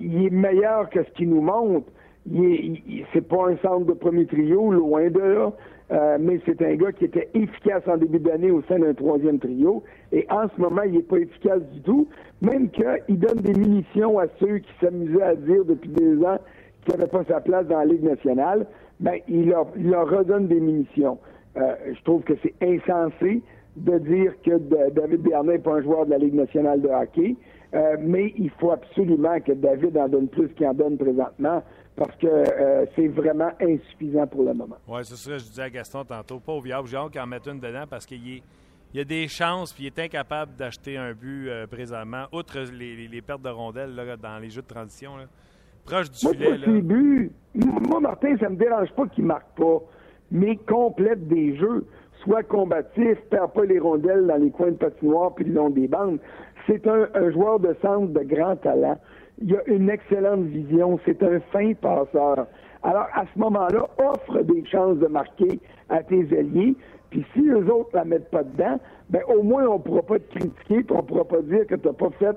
il est meilleur que ce qu'il nous montre. Il c'est pas un centre de premier trio, loin de là, euh, mais c'est un gars qui était efficace en début d'année au sein d'un troisième trio. Et en ce moment, il n'est pas efficace du tout, même qu'il donne des munitions à ceux qui s'amusaient à dire depuis deux ans qu'il n'avait pas sa place dans la Ligue nationale. Ben, il leur, il leur redonne des munitions. Euh, je trouve que c'est insensé de dire que David Bernard n'est pas un joueur de la Ligue nationale de hockey, euh, mais il faut absolument que David en donne plus qu'il en donne présentement parce que euh, c'est vraiment insuffisant pour le moment. Oui, c'est ça que je disais à Gaston tantôt. Pas au viable, j'ai hâte qu'il en mette une dedans parce qu'il y a des chances puis il est incapable d'acheter un but euh, présentement, outre les, pertes de rondelles là, dans les jeux de transition. Proche du moi, filet. Là. Buts, moi, Martin, ça me dérange pas qu'il marque pas, mais complète des jeux soit combatif, perd pas les rondelles dans les coins de patinoire puis le long des bandes. C'est un, joueur de centre de grand talent. Il a une excellente vision. C'est un fin passeur. Alors, à ce moment-là, offre des chances de marquer à tes alliés. Puis si eux autres la mettent pas dedans, ben au moins on pourra pas te critiquer, puis on pourra pas dire que tu n'as pas fait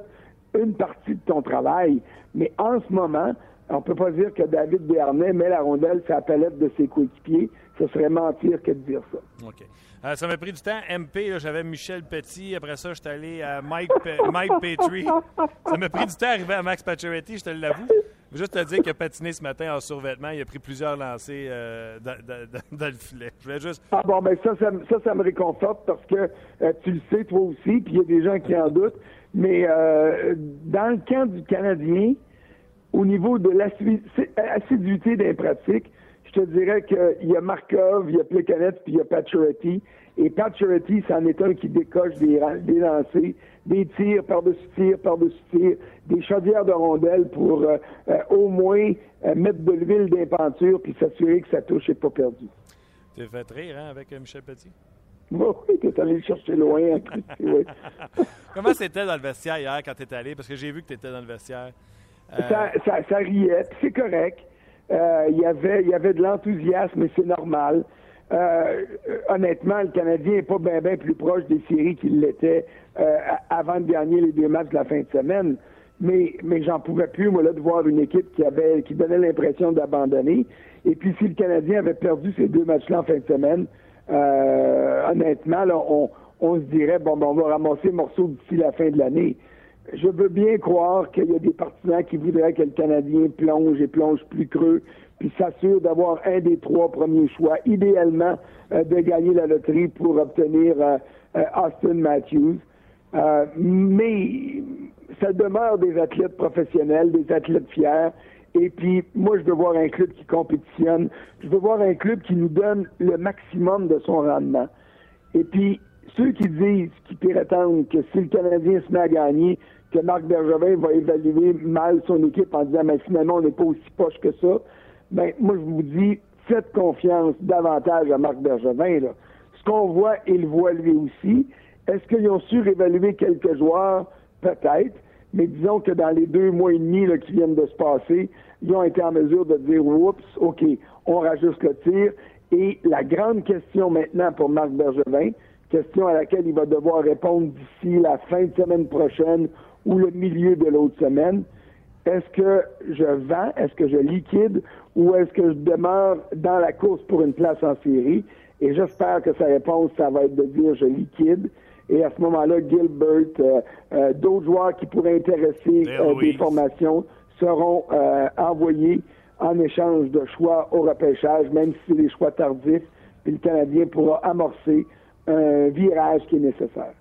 une partie de ton travail. Mais en ce moment, on peut pas dire que David Bernay met la rondelle sur la palette de ses coéquipiers. Ce serait mentir que de dire ça. OK. Euh, ça m'a pris du temps. MP, j'avais Michel Petit. Après ça, j'étais allé à Mike, Mike Petrie. Ça m'a pris du temps d'arriver à Max Pacioretty, je te l'avoue. Je juste te dire qu'il a patiné ce matin en survêtement. Il a pris plusieurs lancers euh, dans, le filet. Je voulais juste... Ah bon, ben ça, ça, ça, me réconforte parce que euh, tu le sais, toi aussi, puis il y a des gens qui en doutent. Mais dans le camp du Canadien, au niveau de l'assiduité des pratiques, je te dirais qu'il y a Markov, il y a Plekanec, puis il y a Pacioretty. Et Pacioretty, c'en est un qui décoche des, des lancers, des tirs par-dessus tirs, par-dessus tirs, des chaudières de rondelles pour euh, euh, au moins euh, mettre de l'huile dans les pentures puis s'assurer que sa touche n'est pas perdue. Tu fait rire hein, avec Michel Petit? Oui, tu es allé le chercher loin. Hein, Comment c'était dans le vestiaire hier quand tu es allé? Parce que j'ai vu que tu étais dans le vestiaire. Ça, ça, ça riait, c'est correct. Euh, il y avait il y avait de l'enthousiasme, et c'est normal. Euh, honnêtement, le Canadien n'est pas bien ben plus proche des séries qu'il l'était euh, avant de gagner les deux matchs de la fin de semaine. Mais, mais j'en pouvais plus, moi, là, de voir une équipe qui avait qui donnait l'impression d'abandonner. Et puis, si le Canadien avait perdu ces deux matchs-là en fin de semaine, honnêtement, là, on, on se dirait, bon, ben, on va ramasser morceau d'ici la fin de l'année je veux bien croire qu'il y a des partisans qui voudraient que le Canadien plonge et plonge plus creux, puis s'assure d'avoir un des trois premiers choix, idéalement euh, de gagner la loterie pour obtenir euh, euh, Austin Matthews. mais ça demeure des athlètes professionnels, des athlètes fiers. Et puis, moi, je veux voir un club qui compétitionne. Je veux voir un club qui nous donne le maximum de son rendement. Et puis, ceux qui disent, qui prétendent que si le Canadien se met à gagner, que Marc Bergevin va évaluer mal son équipe en disant mais finalement on n'est pas aussi poche que ça. Ben moi je vous dis faites confiance davantage à Marc Bergevin. Là. Ce qu'on voit, il voit lui aussi. Est-ce qu'ils ont su réévaluer quelques joueurs? Peut-être. Mais disons que dans les deux mois et demi là, qui viennent de se passer, ils ont été en mesure de dire Oups, OK, on rajuste le tir. Et la grande question maintenant pour Marc Bergevin, question à laquelle il va devoir répondre d'ici la fin de semaine prochaine ou le milieu de l'autre semaine. Est-ce que je vends, est-ce que je liquide? Ou est-ce que je demeure dans la course pour une place en série? Et j'espère que sa réponse, ça va être de dire je liquide Et à ce moment-là, Gilbert, euh, euh, d'autres joueurs qui pourraient intéresser Dale euh, des formations seront euh, envoyés en échange de choix au repêchage, même si c'est des choix tardifs. Puis le Canadien pourra amorcer un virage qui est nécessaire.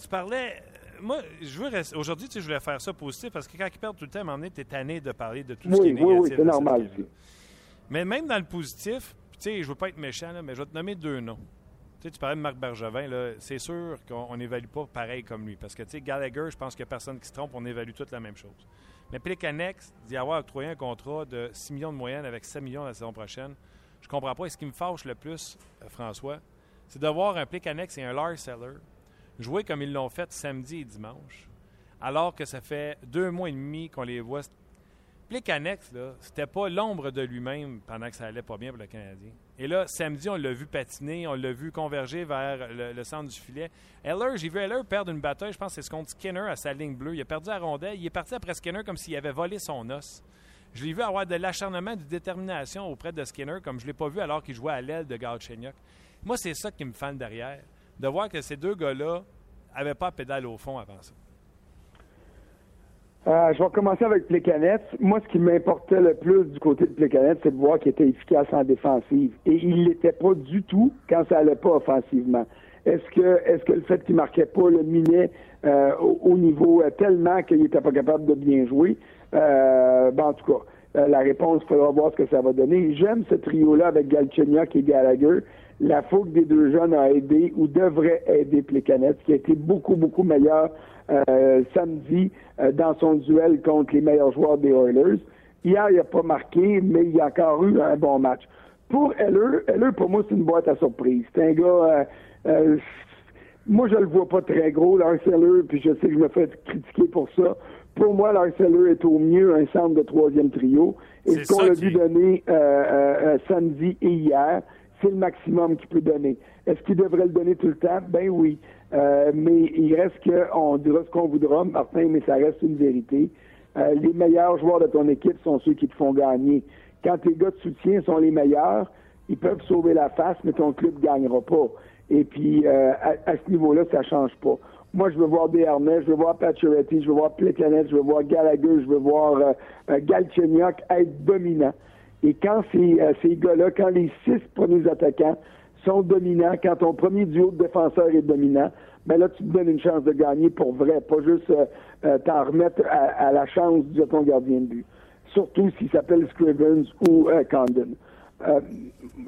Tu parlais. Moi, je veux rester. Aujourd'hui, tu sais, je voulais faire ça positif parce que quand ils perdent tout le temps, à un moment donné, tu es tanné de parler de tout ce qui est Oui, négatif. oui, oui, c'est dans cette normal. Mais même dans le positif, tu sais, je veux pas être méchant, là, mais je vais te nommer deux noms. Tu sais, tu parlais de Marc Bergevin, c'est sûr qu'on n'évalue pas pareil comme lui. Parce que, tu sais, Gallagher, je pense qu'il n'y a personne qui se trompe, on évalue toute la même chose. Mais Plekanex, d'y avoir octroyé un contrat de 6 millions de moyenne avec 7 millions la saison prochaine, je comprends pas. Et ce qui me fâche le plus, euh, François, c'est de voir un Plekanex et un Lars Seller jouer comme ils l'ont fait samedi et dimanche, alors que ça fait deux mois et demi qu'on les voit. Plekanex, là, c'était pas l'ombre de lui-même pendant que ça allait pas bien pour le Canadien. Et là, samedi, on l'a vu patiner, on l'a vu converger vers le, le centre du filet. Heller, j'ai vu Heller perdre une bataille, je pense que c'est ce contre Skinner à sa ligne bleue. Il a perdu la rondelle, il est parti après Skinner comme s'il avait volé son os. Je l'ai vu avoir de l'acharnement, de détermination auprès de Skinner, comme je ne l'ai pas vu alors qu'il jouait à l'aile de Galchenyuk. Moi, c'est ça qui me fane derrière, de voir que ces deux gars-là n'avaient pas pédale au fond avant ça. Euh, je vais commencer avec Plekanec. Moi, ce qui m'importait le plus du côté de Plekanec, c'est de voir qu'il était efficace en défensive. Et il l'était pas du tout quand ça allait pas offensivement. Est-ce que, est-ce que le fait qu'il marquait pas le minait euh, au, au niveau euh, tellement qu'il était pas capable de bien jouer? Ben, en tout cas, la réponse, il faudra voir ce que ça va donner. J'aime ce trio-là avec Galchenyuk et Gallagher. La fougue des deux jeunes a aidé ou devrait aider Plekanec, qui a été beaucoup, beaucoup meilleur euh, samedi euh, dans son duel contre les meilleurs joueurs des Oilers. Hier, il n'a pas marqué, mais il a encore eu un bon match. Pour Heller, Heller, pour moi, c'est une boîte à surprise. C'est un gars... euh, euh, moi, je le vois pas très gros, Lars Eller, puis je sais que je me fais critiquer pour ça. Pour moi, Lars Eller est au mieux un centre de troisième trio. Et ce qu'on a dû donner euh, euh, euh, samedi et hier, c'est le maximum qu'il peut donner. Est-ce qu'il devrait le donner tout le temps? Ben oui. Euh, mais il reste que, on dira ce qu'on voudra, Martin, mais ça reste une vérité. Euh, les meilleurs joueurs de ton équipe sont ceux qui te font gagner. Quand tes gars de soutien sont les meilleurs, ils peuvent sauver la face, mais ton club ne gagnera pas. Et puis, euh, à, ce niveau-là, ça change pas. Moi, je veux voir Desharnais, je veux voir Pacioretty, je veux voir Plekanec, je veux voir Gallagher, je veux voir euh, euh, Galchenyuk être dominant. Et quand ces, euh, ces gars-là, quand les six premiers attaquants sont dominants, quand ton premier duo de défenseurs est dominant, ben là, tu te donnes une chance de gagner pour vrai, pas juste euh, euh, t'en remettre à, à la chance de ton gardien de but. Surtout s'il s'appelle Scrivens ou euh, Condon. Euh,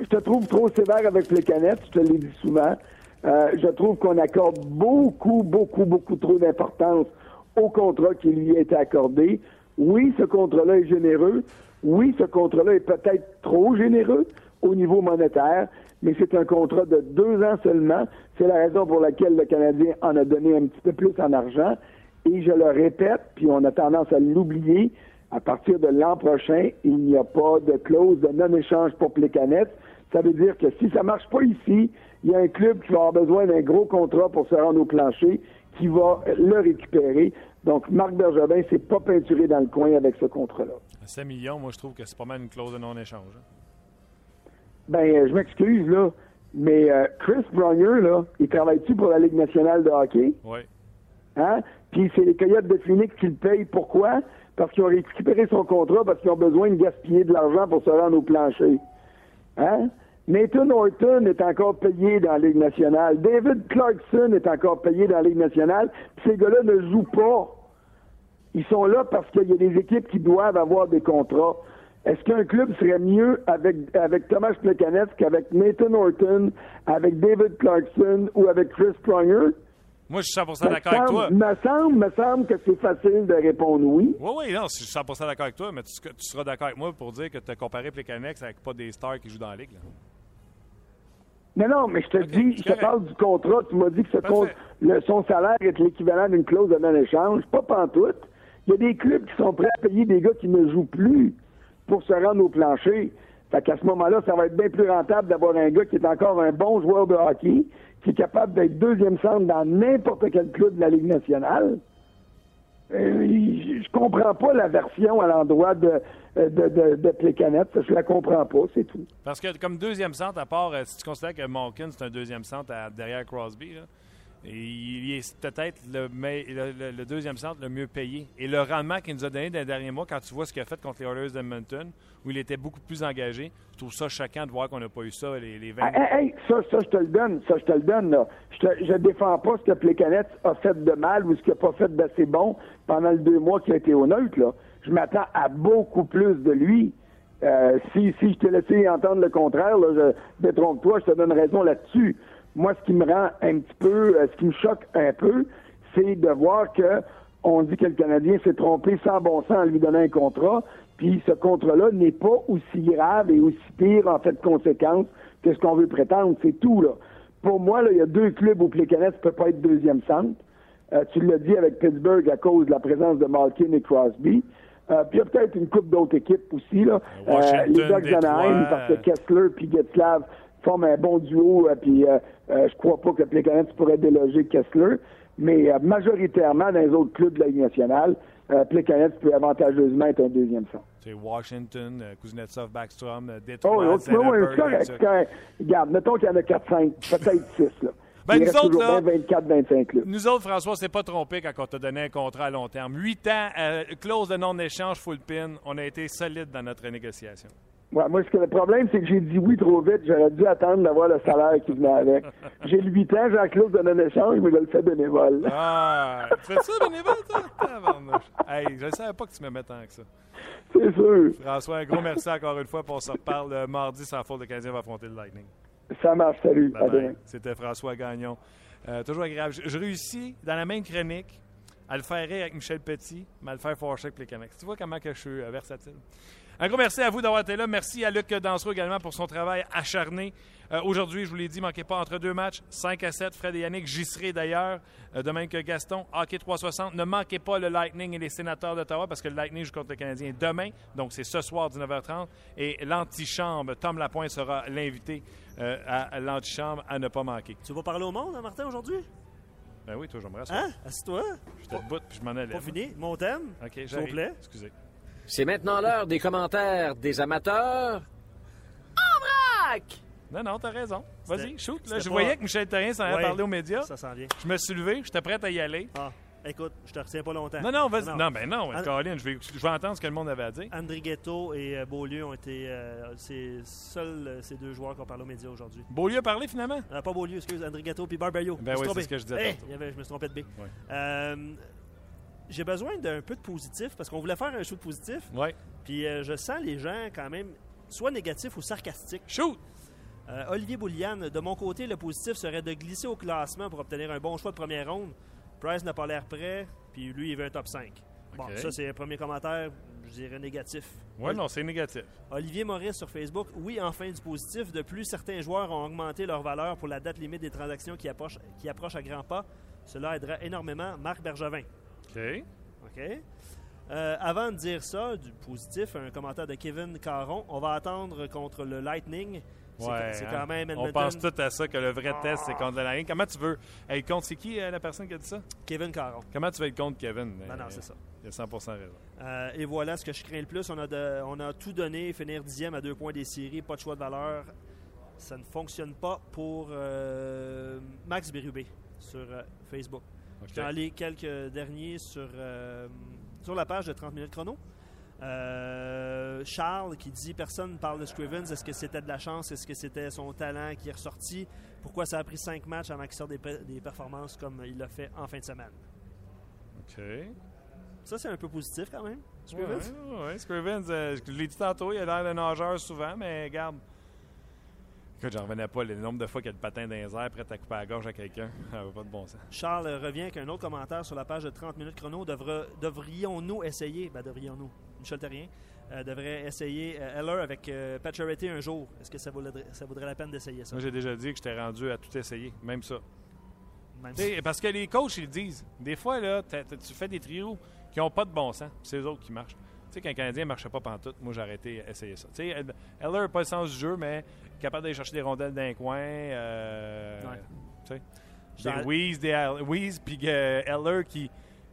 je te trouve trop sévère avec les canettes, je te l'ai dit souvent. Je trouve qu'on accorde beaucoup, beaucoup, beaucoup trop d'importance au contrat qui lui a été accordé. Oui, ce contrat-là est généreux. Oui, ce contrat-là est peut-être trop généreux au niveau monétaire, mais c'est un contrat de deux ans seulement. C'est la raison pour laquelle le Canadien en a donné un petit peu plus en argent. Et je le répète, puis on a tendance à l'oublier, à partir de l'an prochain, il n'y a pas de clause de non-échange pour Plekanec. Ça veut dire que si ça marche pas ici, il y a un club qui va avoir besoin d'un gros contrat pour se rendre au plancher, qui va le récupérer. Donc, Marc Bergevin s'est pas peinturé dans le coin avec ce contrat-là. À 7 millions, moi, je trouve que c'est pas mal une clause de non-échange. hein. Ben, euh, je m'excuse, là, mais euh, Chris Pronger, là, il travaille-tu pour la Ligue nationale de hockey? Oui. Hein? Puis c'est les Coyotes de Phoenix qui le payent. Pourquoi? Parce qu'ils ont récupéré son contrat, parce qu'ils ont besoin de gaspiller de l'argent pour se rendre au plancher. Hein? Nathan Horton est encore payé dans la Ligue nationale. David Clarkson est encore payé dans la Ligue nationale. Puis ces gars-là ne jouent pas. Ils sont là parce qu'il y a des équipes qui doivent avoir des contrats. Est-ce qu'un club serait mieux avec, avec Thomas Plekanec qu'avec Nathan Horton, avec David Clarkson ou avec Chris Pronger? Moi, je suis 100 Me d'accord avec toi. me semble, me semble que c'est facile de répondre oui. Oui, oui, non, je suis 100 d'accord avec toi, mais tu, tu seras d'accord avec moi pour dire que tu as comparé Plekanex avec pas des stars qui jouent dans la Ligue. là. Non, non, mais je te dis, je te parle du contrat. Tu m'as dit que ce le- son salaire est l'équivalent d'une clause de non-échange. Pas pantoute. Il y a des clubs qui sont prêts à payer des gars qui ne jouent plus pour se rendre au plancher. Fait qu'à ce moment-là, ça va être bien plus rentable d'avoir un gars qui est encore un bon joueur de hockey, qui est capable d'être deuxième centre dans n'importe quel club de la Ligue nationale. Euh, je comprends pas la version à l'endroit de, de, de, de Plekanec. Je la comprends pas, c'est tout. Parce que comme deuxième centre, à part euh, si tu considères que Malkin, c'est un deuxième centre à- derrière Crosby, là, il est peut-être le, le- deuxième centre le mieux payé. Et le rendement qu'il nous a donné dans les derniers mois, quand tu vois ce qu'il a fait contre les Oilers d'Edmonton, où il était beaucoup plus engagé, je trouve ça choquant de voir qu'on n'a pas eu ça les, les 20 Hey, hey, ça, ça, je te le donne. Ça, je te le donne, là. Je, te, je défends pas ce que Plekanec a fait de mal ou ce qu'il a pas fait d'assez bon pendant les deux mois qu'il a été au neutre, là. Je m'attends à beaucoup plus de lui. Euh, si, si je t'ai laissé entendre le contraire, je détrompe-toi, je te donne raison là-dessus. Moi, ce qui me rend un petit peu, euh, ce qui me choque un peu, c'est de voir que on dit que le Canadien s'est trompé sans bon sens en lui donnant un contrat, puis ce contrat-là n'est pas aussi grave et aussi pire en fait de conséquence que ce qu'on veut prétendre. C'est tout, là. Pour moi, là, il y a deux clubs où Plekanec ne peut pas être deuxième centre. Euh, tu l'as dit avec Pittsburgh à cause de la présence de Malkin et Crosby. Euh, puis il y a peut-être une coupe d'autres équipes aussi. Là. Euh, les Ducks d'Anaheim, parce que Kessler puis Getzlav forment un bon duo. euh, puis euh, euh, je crois pas que Plekanec pourrait déloger Kessler. Mais majoritairement, dans les autres clubs de la Ligue nationale, Plekanec peut avantageusement être un deuxième centre. C'est Washington, Kuznetsov, Backstrom, Détroit, Oh, oui, oui, correct. correct. Regarde, mettons qu'il y en a 4-5, peut-être 6. Là. Ben, nous autres, là- bien 24-25 clubs. Nous autres, François, c'est pas trompé quand on t'a donné un contrat à long terme. Huit ans, euh, clause de non-échange, full pin. On a été solide dans notre négociation. Ouais, moi, ce que le problème, c'est que j'ai dit oui trop vite. J'aurais dû attendre d'avoir le salaire qui venait avec. J'ai le 8 ans, j'ai la clause de non-échange, mais je le fais bénévole. Ah, tu fais ça, bénévole, toi? Hey, je ne savais pas que tu m'aimais tant que ça. C'est sûr. François, un gros merci encore une fois. Puis on se reparle euh, mardi sans faute. Le Canadien va affronter le Lightning. Ça marche, salut. Bye bye. C'était François Gagnon. Euh, toujours agréable. Je, je réussis, dans la même chronique, à le faire avec Michel Petit, mais à le faire fâcher avec les Canucks. Tu vois comment que je suis euh, versatile. Un gros merci à vous d'avoir été là. Merci à Luc Dansereau également pour son travail acharné. Euh, Aujourd'hui, je vous l'ai dit, manquez pas entre deux matchs, 5 à 7. Fred et Yannick, j'y serai d'ailleurs, euh, de même que Gaston. Hockey 360. Ne manquez pas le Lightning et les sénateurs d'Ottawa parce que le Lightning joue contre le Canadien demain. Donc, c'est ce soir, 19h30. Et l'antichambre, Tom Lapointe sera l'invité euh, à l'antichambre à ne pas manquer. Tu vas parler au monde, hein, Martin, aujourd'hui? Ben oui, toi, j'aimerais ça. Hein? Assis-toi. J'étais debout puis je m'en allais. Pas fini. Mon thème? OK, S'il vous plaît. Excusez. C'est maintenant l'heure des commentaires des amateurs. En vrac! Non, non, t'as raison. Vas-y, shoot. Là, je pas- voyais que Michel Terrien s'en allait Ouais. parler aux médias. Ça s'en vient. Je me suis levé, j'étais prêt à y aller. Ah, écoute, je te retiens pas longtemps. Non, non, vas-y. Non, ben non, Ah. Caroline, je vais, je vais entendre ce que le monde avait à dire. Andrighetto et euh, Beaulieu ont été euh, c'est seuls euh, ces deux joueurs qui ont parlé aux médias aujourd'hui. Beaulieu a parlé finalement? Euh, pas Beaulieu, excuse, Andrighetto puis Barberio. Ben oui, c'est ce que je disais. Hey, avait- je me suis trompé de B. Euh, J'ai besoin d'un peu de positif parce qu'on voulait faire un show de positif. Ouais. Puis je sens les gens quand même soit négatifs ou sarcastiques. Shoot! Olivier Boulian, de mon côté, le positif serait de glisser au classement pour obtenir un bon choix de première ronde. Price n'a pas l'air prêt, puis lui, il veut un top 5. Bon, ça, c'est un premier commentaire, je dirais négatif. Ouais, non, c'est négatif. Olivier Maurice sur Facebook, oui, enfin du positif. De plus, certains joueurs ont augmenté leur valeur pour la date limite des transactions qui approchent, qui approchent à grands pas. Cela aidera énormément Marc Bergevin. OK. OK? Euh, avant de dire ça, du positif, un commentaire de Kevin Caron, on va attendre contre le Lightning. C'est Ouais, c'est hein. quand même On pense tout à ça, que le vrai test, c'est contre la ligne. Comment tu veux? Être contre? C'est qui euh, la personne qui a dit ça? Kevin Caron. Comment tu veux être contre Kevin? Non, non, c'est ça. Il a 100% raison. Euh, et voilà ce que je crains le plus. On a, de- on a tout donné, finir dixième à deux points des séries, pas de choix de valeur. Ça ne fonctionne pas pour euh, Max Bérubé sur Facebook. OK. Je aller quelques derniers sur, sur la page de 30 minutes chrono. Euh, Charles qui dit personne ne parle de Scrivens. Est-ce que c'était de la chance? Est-ce que c'était son talent qui est ressorti? Pourquoi ça a pris cinq matchs avant qu'il sorte des, pe- des performances comme il l'a fait en fin de semaine? OK. Ça, c'est un peu positif quand même. Scrivens? ouais, Scrivens, euh, je l'ai dit tantôt, il a l'air de nageur souvent, mais regarde. Écoute, j'en revenais pas le nombre de fois qu'il y a le patin dans les airs prêt à couper la gorge à quelqu'un. Ça va pas de bon sens. Charles revient avec un autre commentaire sur la page de 30 minutes chrono. Devra- devrions-nous essayer, ben devrions-nous, Michel Terrien, euh, devrait essayer euh, Heller avec euh, Pacioretty un jour. Est-ce que ça vaudrait, ça vaudrait la peine d'essayer ça? Moi, j'ai déjà dit que j'étais rendu à tout essayer, même ça. Même parce que les coachs, ils disent. Des fois, là, tu fais des trios qui n'ont pas de bon sens, puis c'est eux autres qui marchent. Tu sais, qu'un Canadien ne marchait pas pantoute, moi, j'ai arrêté d'essayer ça. Tu sais, Heller n'a pas le sens du jeu, mais capable d'aller chercher des rondelles d'un coin. Euh, Ouais. Tu sais, des Weeze, des Weeze, puis euh, Heller qui,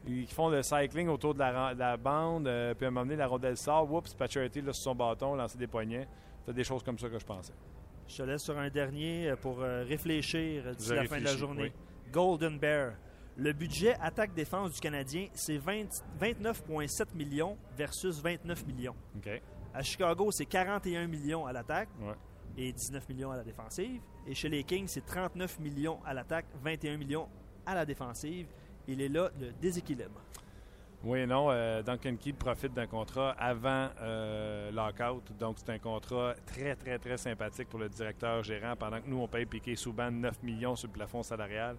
qui font le cycling autour de la, ran- de la bande, euh, puis à un moment donné, la rondelle sort, oups, Pacioretty là, sur son bâton, lancer des poignets. C'est des choses comme ça que je pensais. Je te laisse sur un dernier euh, pour euh, réfléchir d'ici la fin de la journée. oui. Golden Bear. Le budget attaque-défense du Canadien, c'est 20 29,7 millions versus 29 millions. OK. À Chicago, c'est 41 millions à l'attaque Ouais. et 19 millions à la défensive. Et chez les Kings, c'est 39 millions à l'attaque, 21 millions à la défensive. Il est là le déséquilibre. Oui et non. euh, Duncan Keith profite d'un contrat avant euh, lockout. Donc, c'est un contrat très, très, très sympathique pour le directeur gérant pendant que nous, on paye Piquet Souban 9 millions sur le plafond salarial.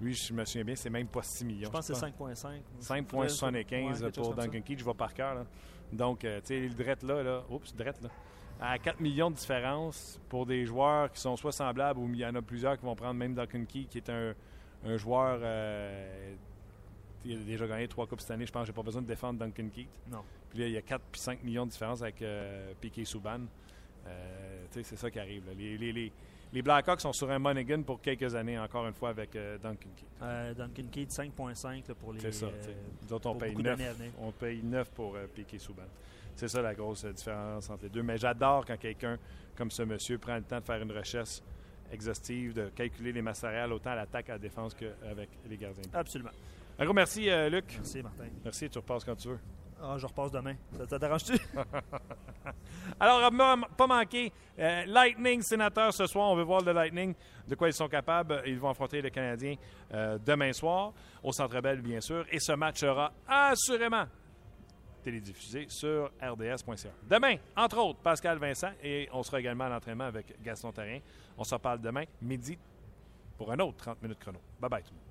Lui, je me souviens bien, c'est même pas 6 millions. Je pense que c'est crois. 5,5. 5,75 Ouais, quelque chose pour. Duncan Keith. Je vais par cœur. là. Donc, euh, tu sais, le drette là, là, oups, drette là. À 4 millions de différence pour des joueurs qui sont soit semblables ou il y en a plusieurs qui vont prendre même Duncan Keith, qui est un, un joueur. Il a déjà gagné trois Coupes cette année. Je pense que j'ai pas besoin de défendre Duncan Keith. Non. Puis là, il y a 4 puis 5 millions de différence avec euh, Piquet Souban. Euh, tu sais, c'est ça qui arrive. là. Les, les, les, les Blackhawks sont sur un Monaghan pour quelques années, encore une fois, avec euh, Duncan Keith. Euh, Duncan Keith, 5,5 là, pour les. C'est ça. euh. Nous autres, on paye, beaucoup 9, d'années à venir. on paye 9 pour Piquet Souban. C'est ça la grosse différence entre les deux. Mais j'adore quand quelqu'un comme ce monsieur prend le temps de faire une recherche exhaustive, de calculer les masses autant à l'attaque à la défense qu'avec les gardiens. Absolument. Un gros merci, euh, Luc. Merci, Martin. Merci, tu repasses quand tu veux. Ah, je repasse demain. Ça te dérange-tu? Alors, ma- pas manquer, euh, Lightning sénateur ce soir. On veut voir le Lightning, de quoi ils sont capables. Ils vont affronter les Canadiens euh, demain soir, au Centre Bell, bien sûr. Et ce match sera assurément télédiffusé sur rds.ca. Demain, entre autres, Pascal Vincent et on sera également à l'entraînement avec Gaston Terrien. On se reparle demain, midi, pour un autre 30 minutes chrono. Bye bye tout le monde.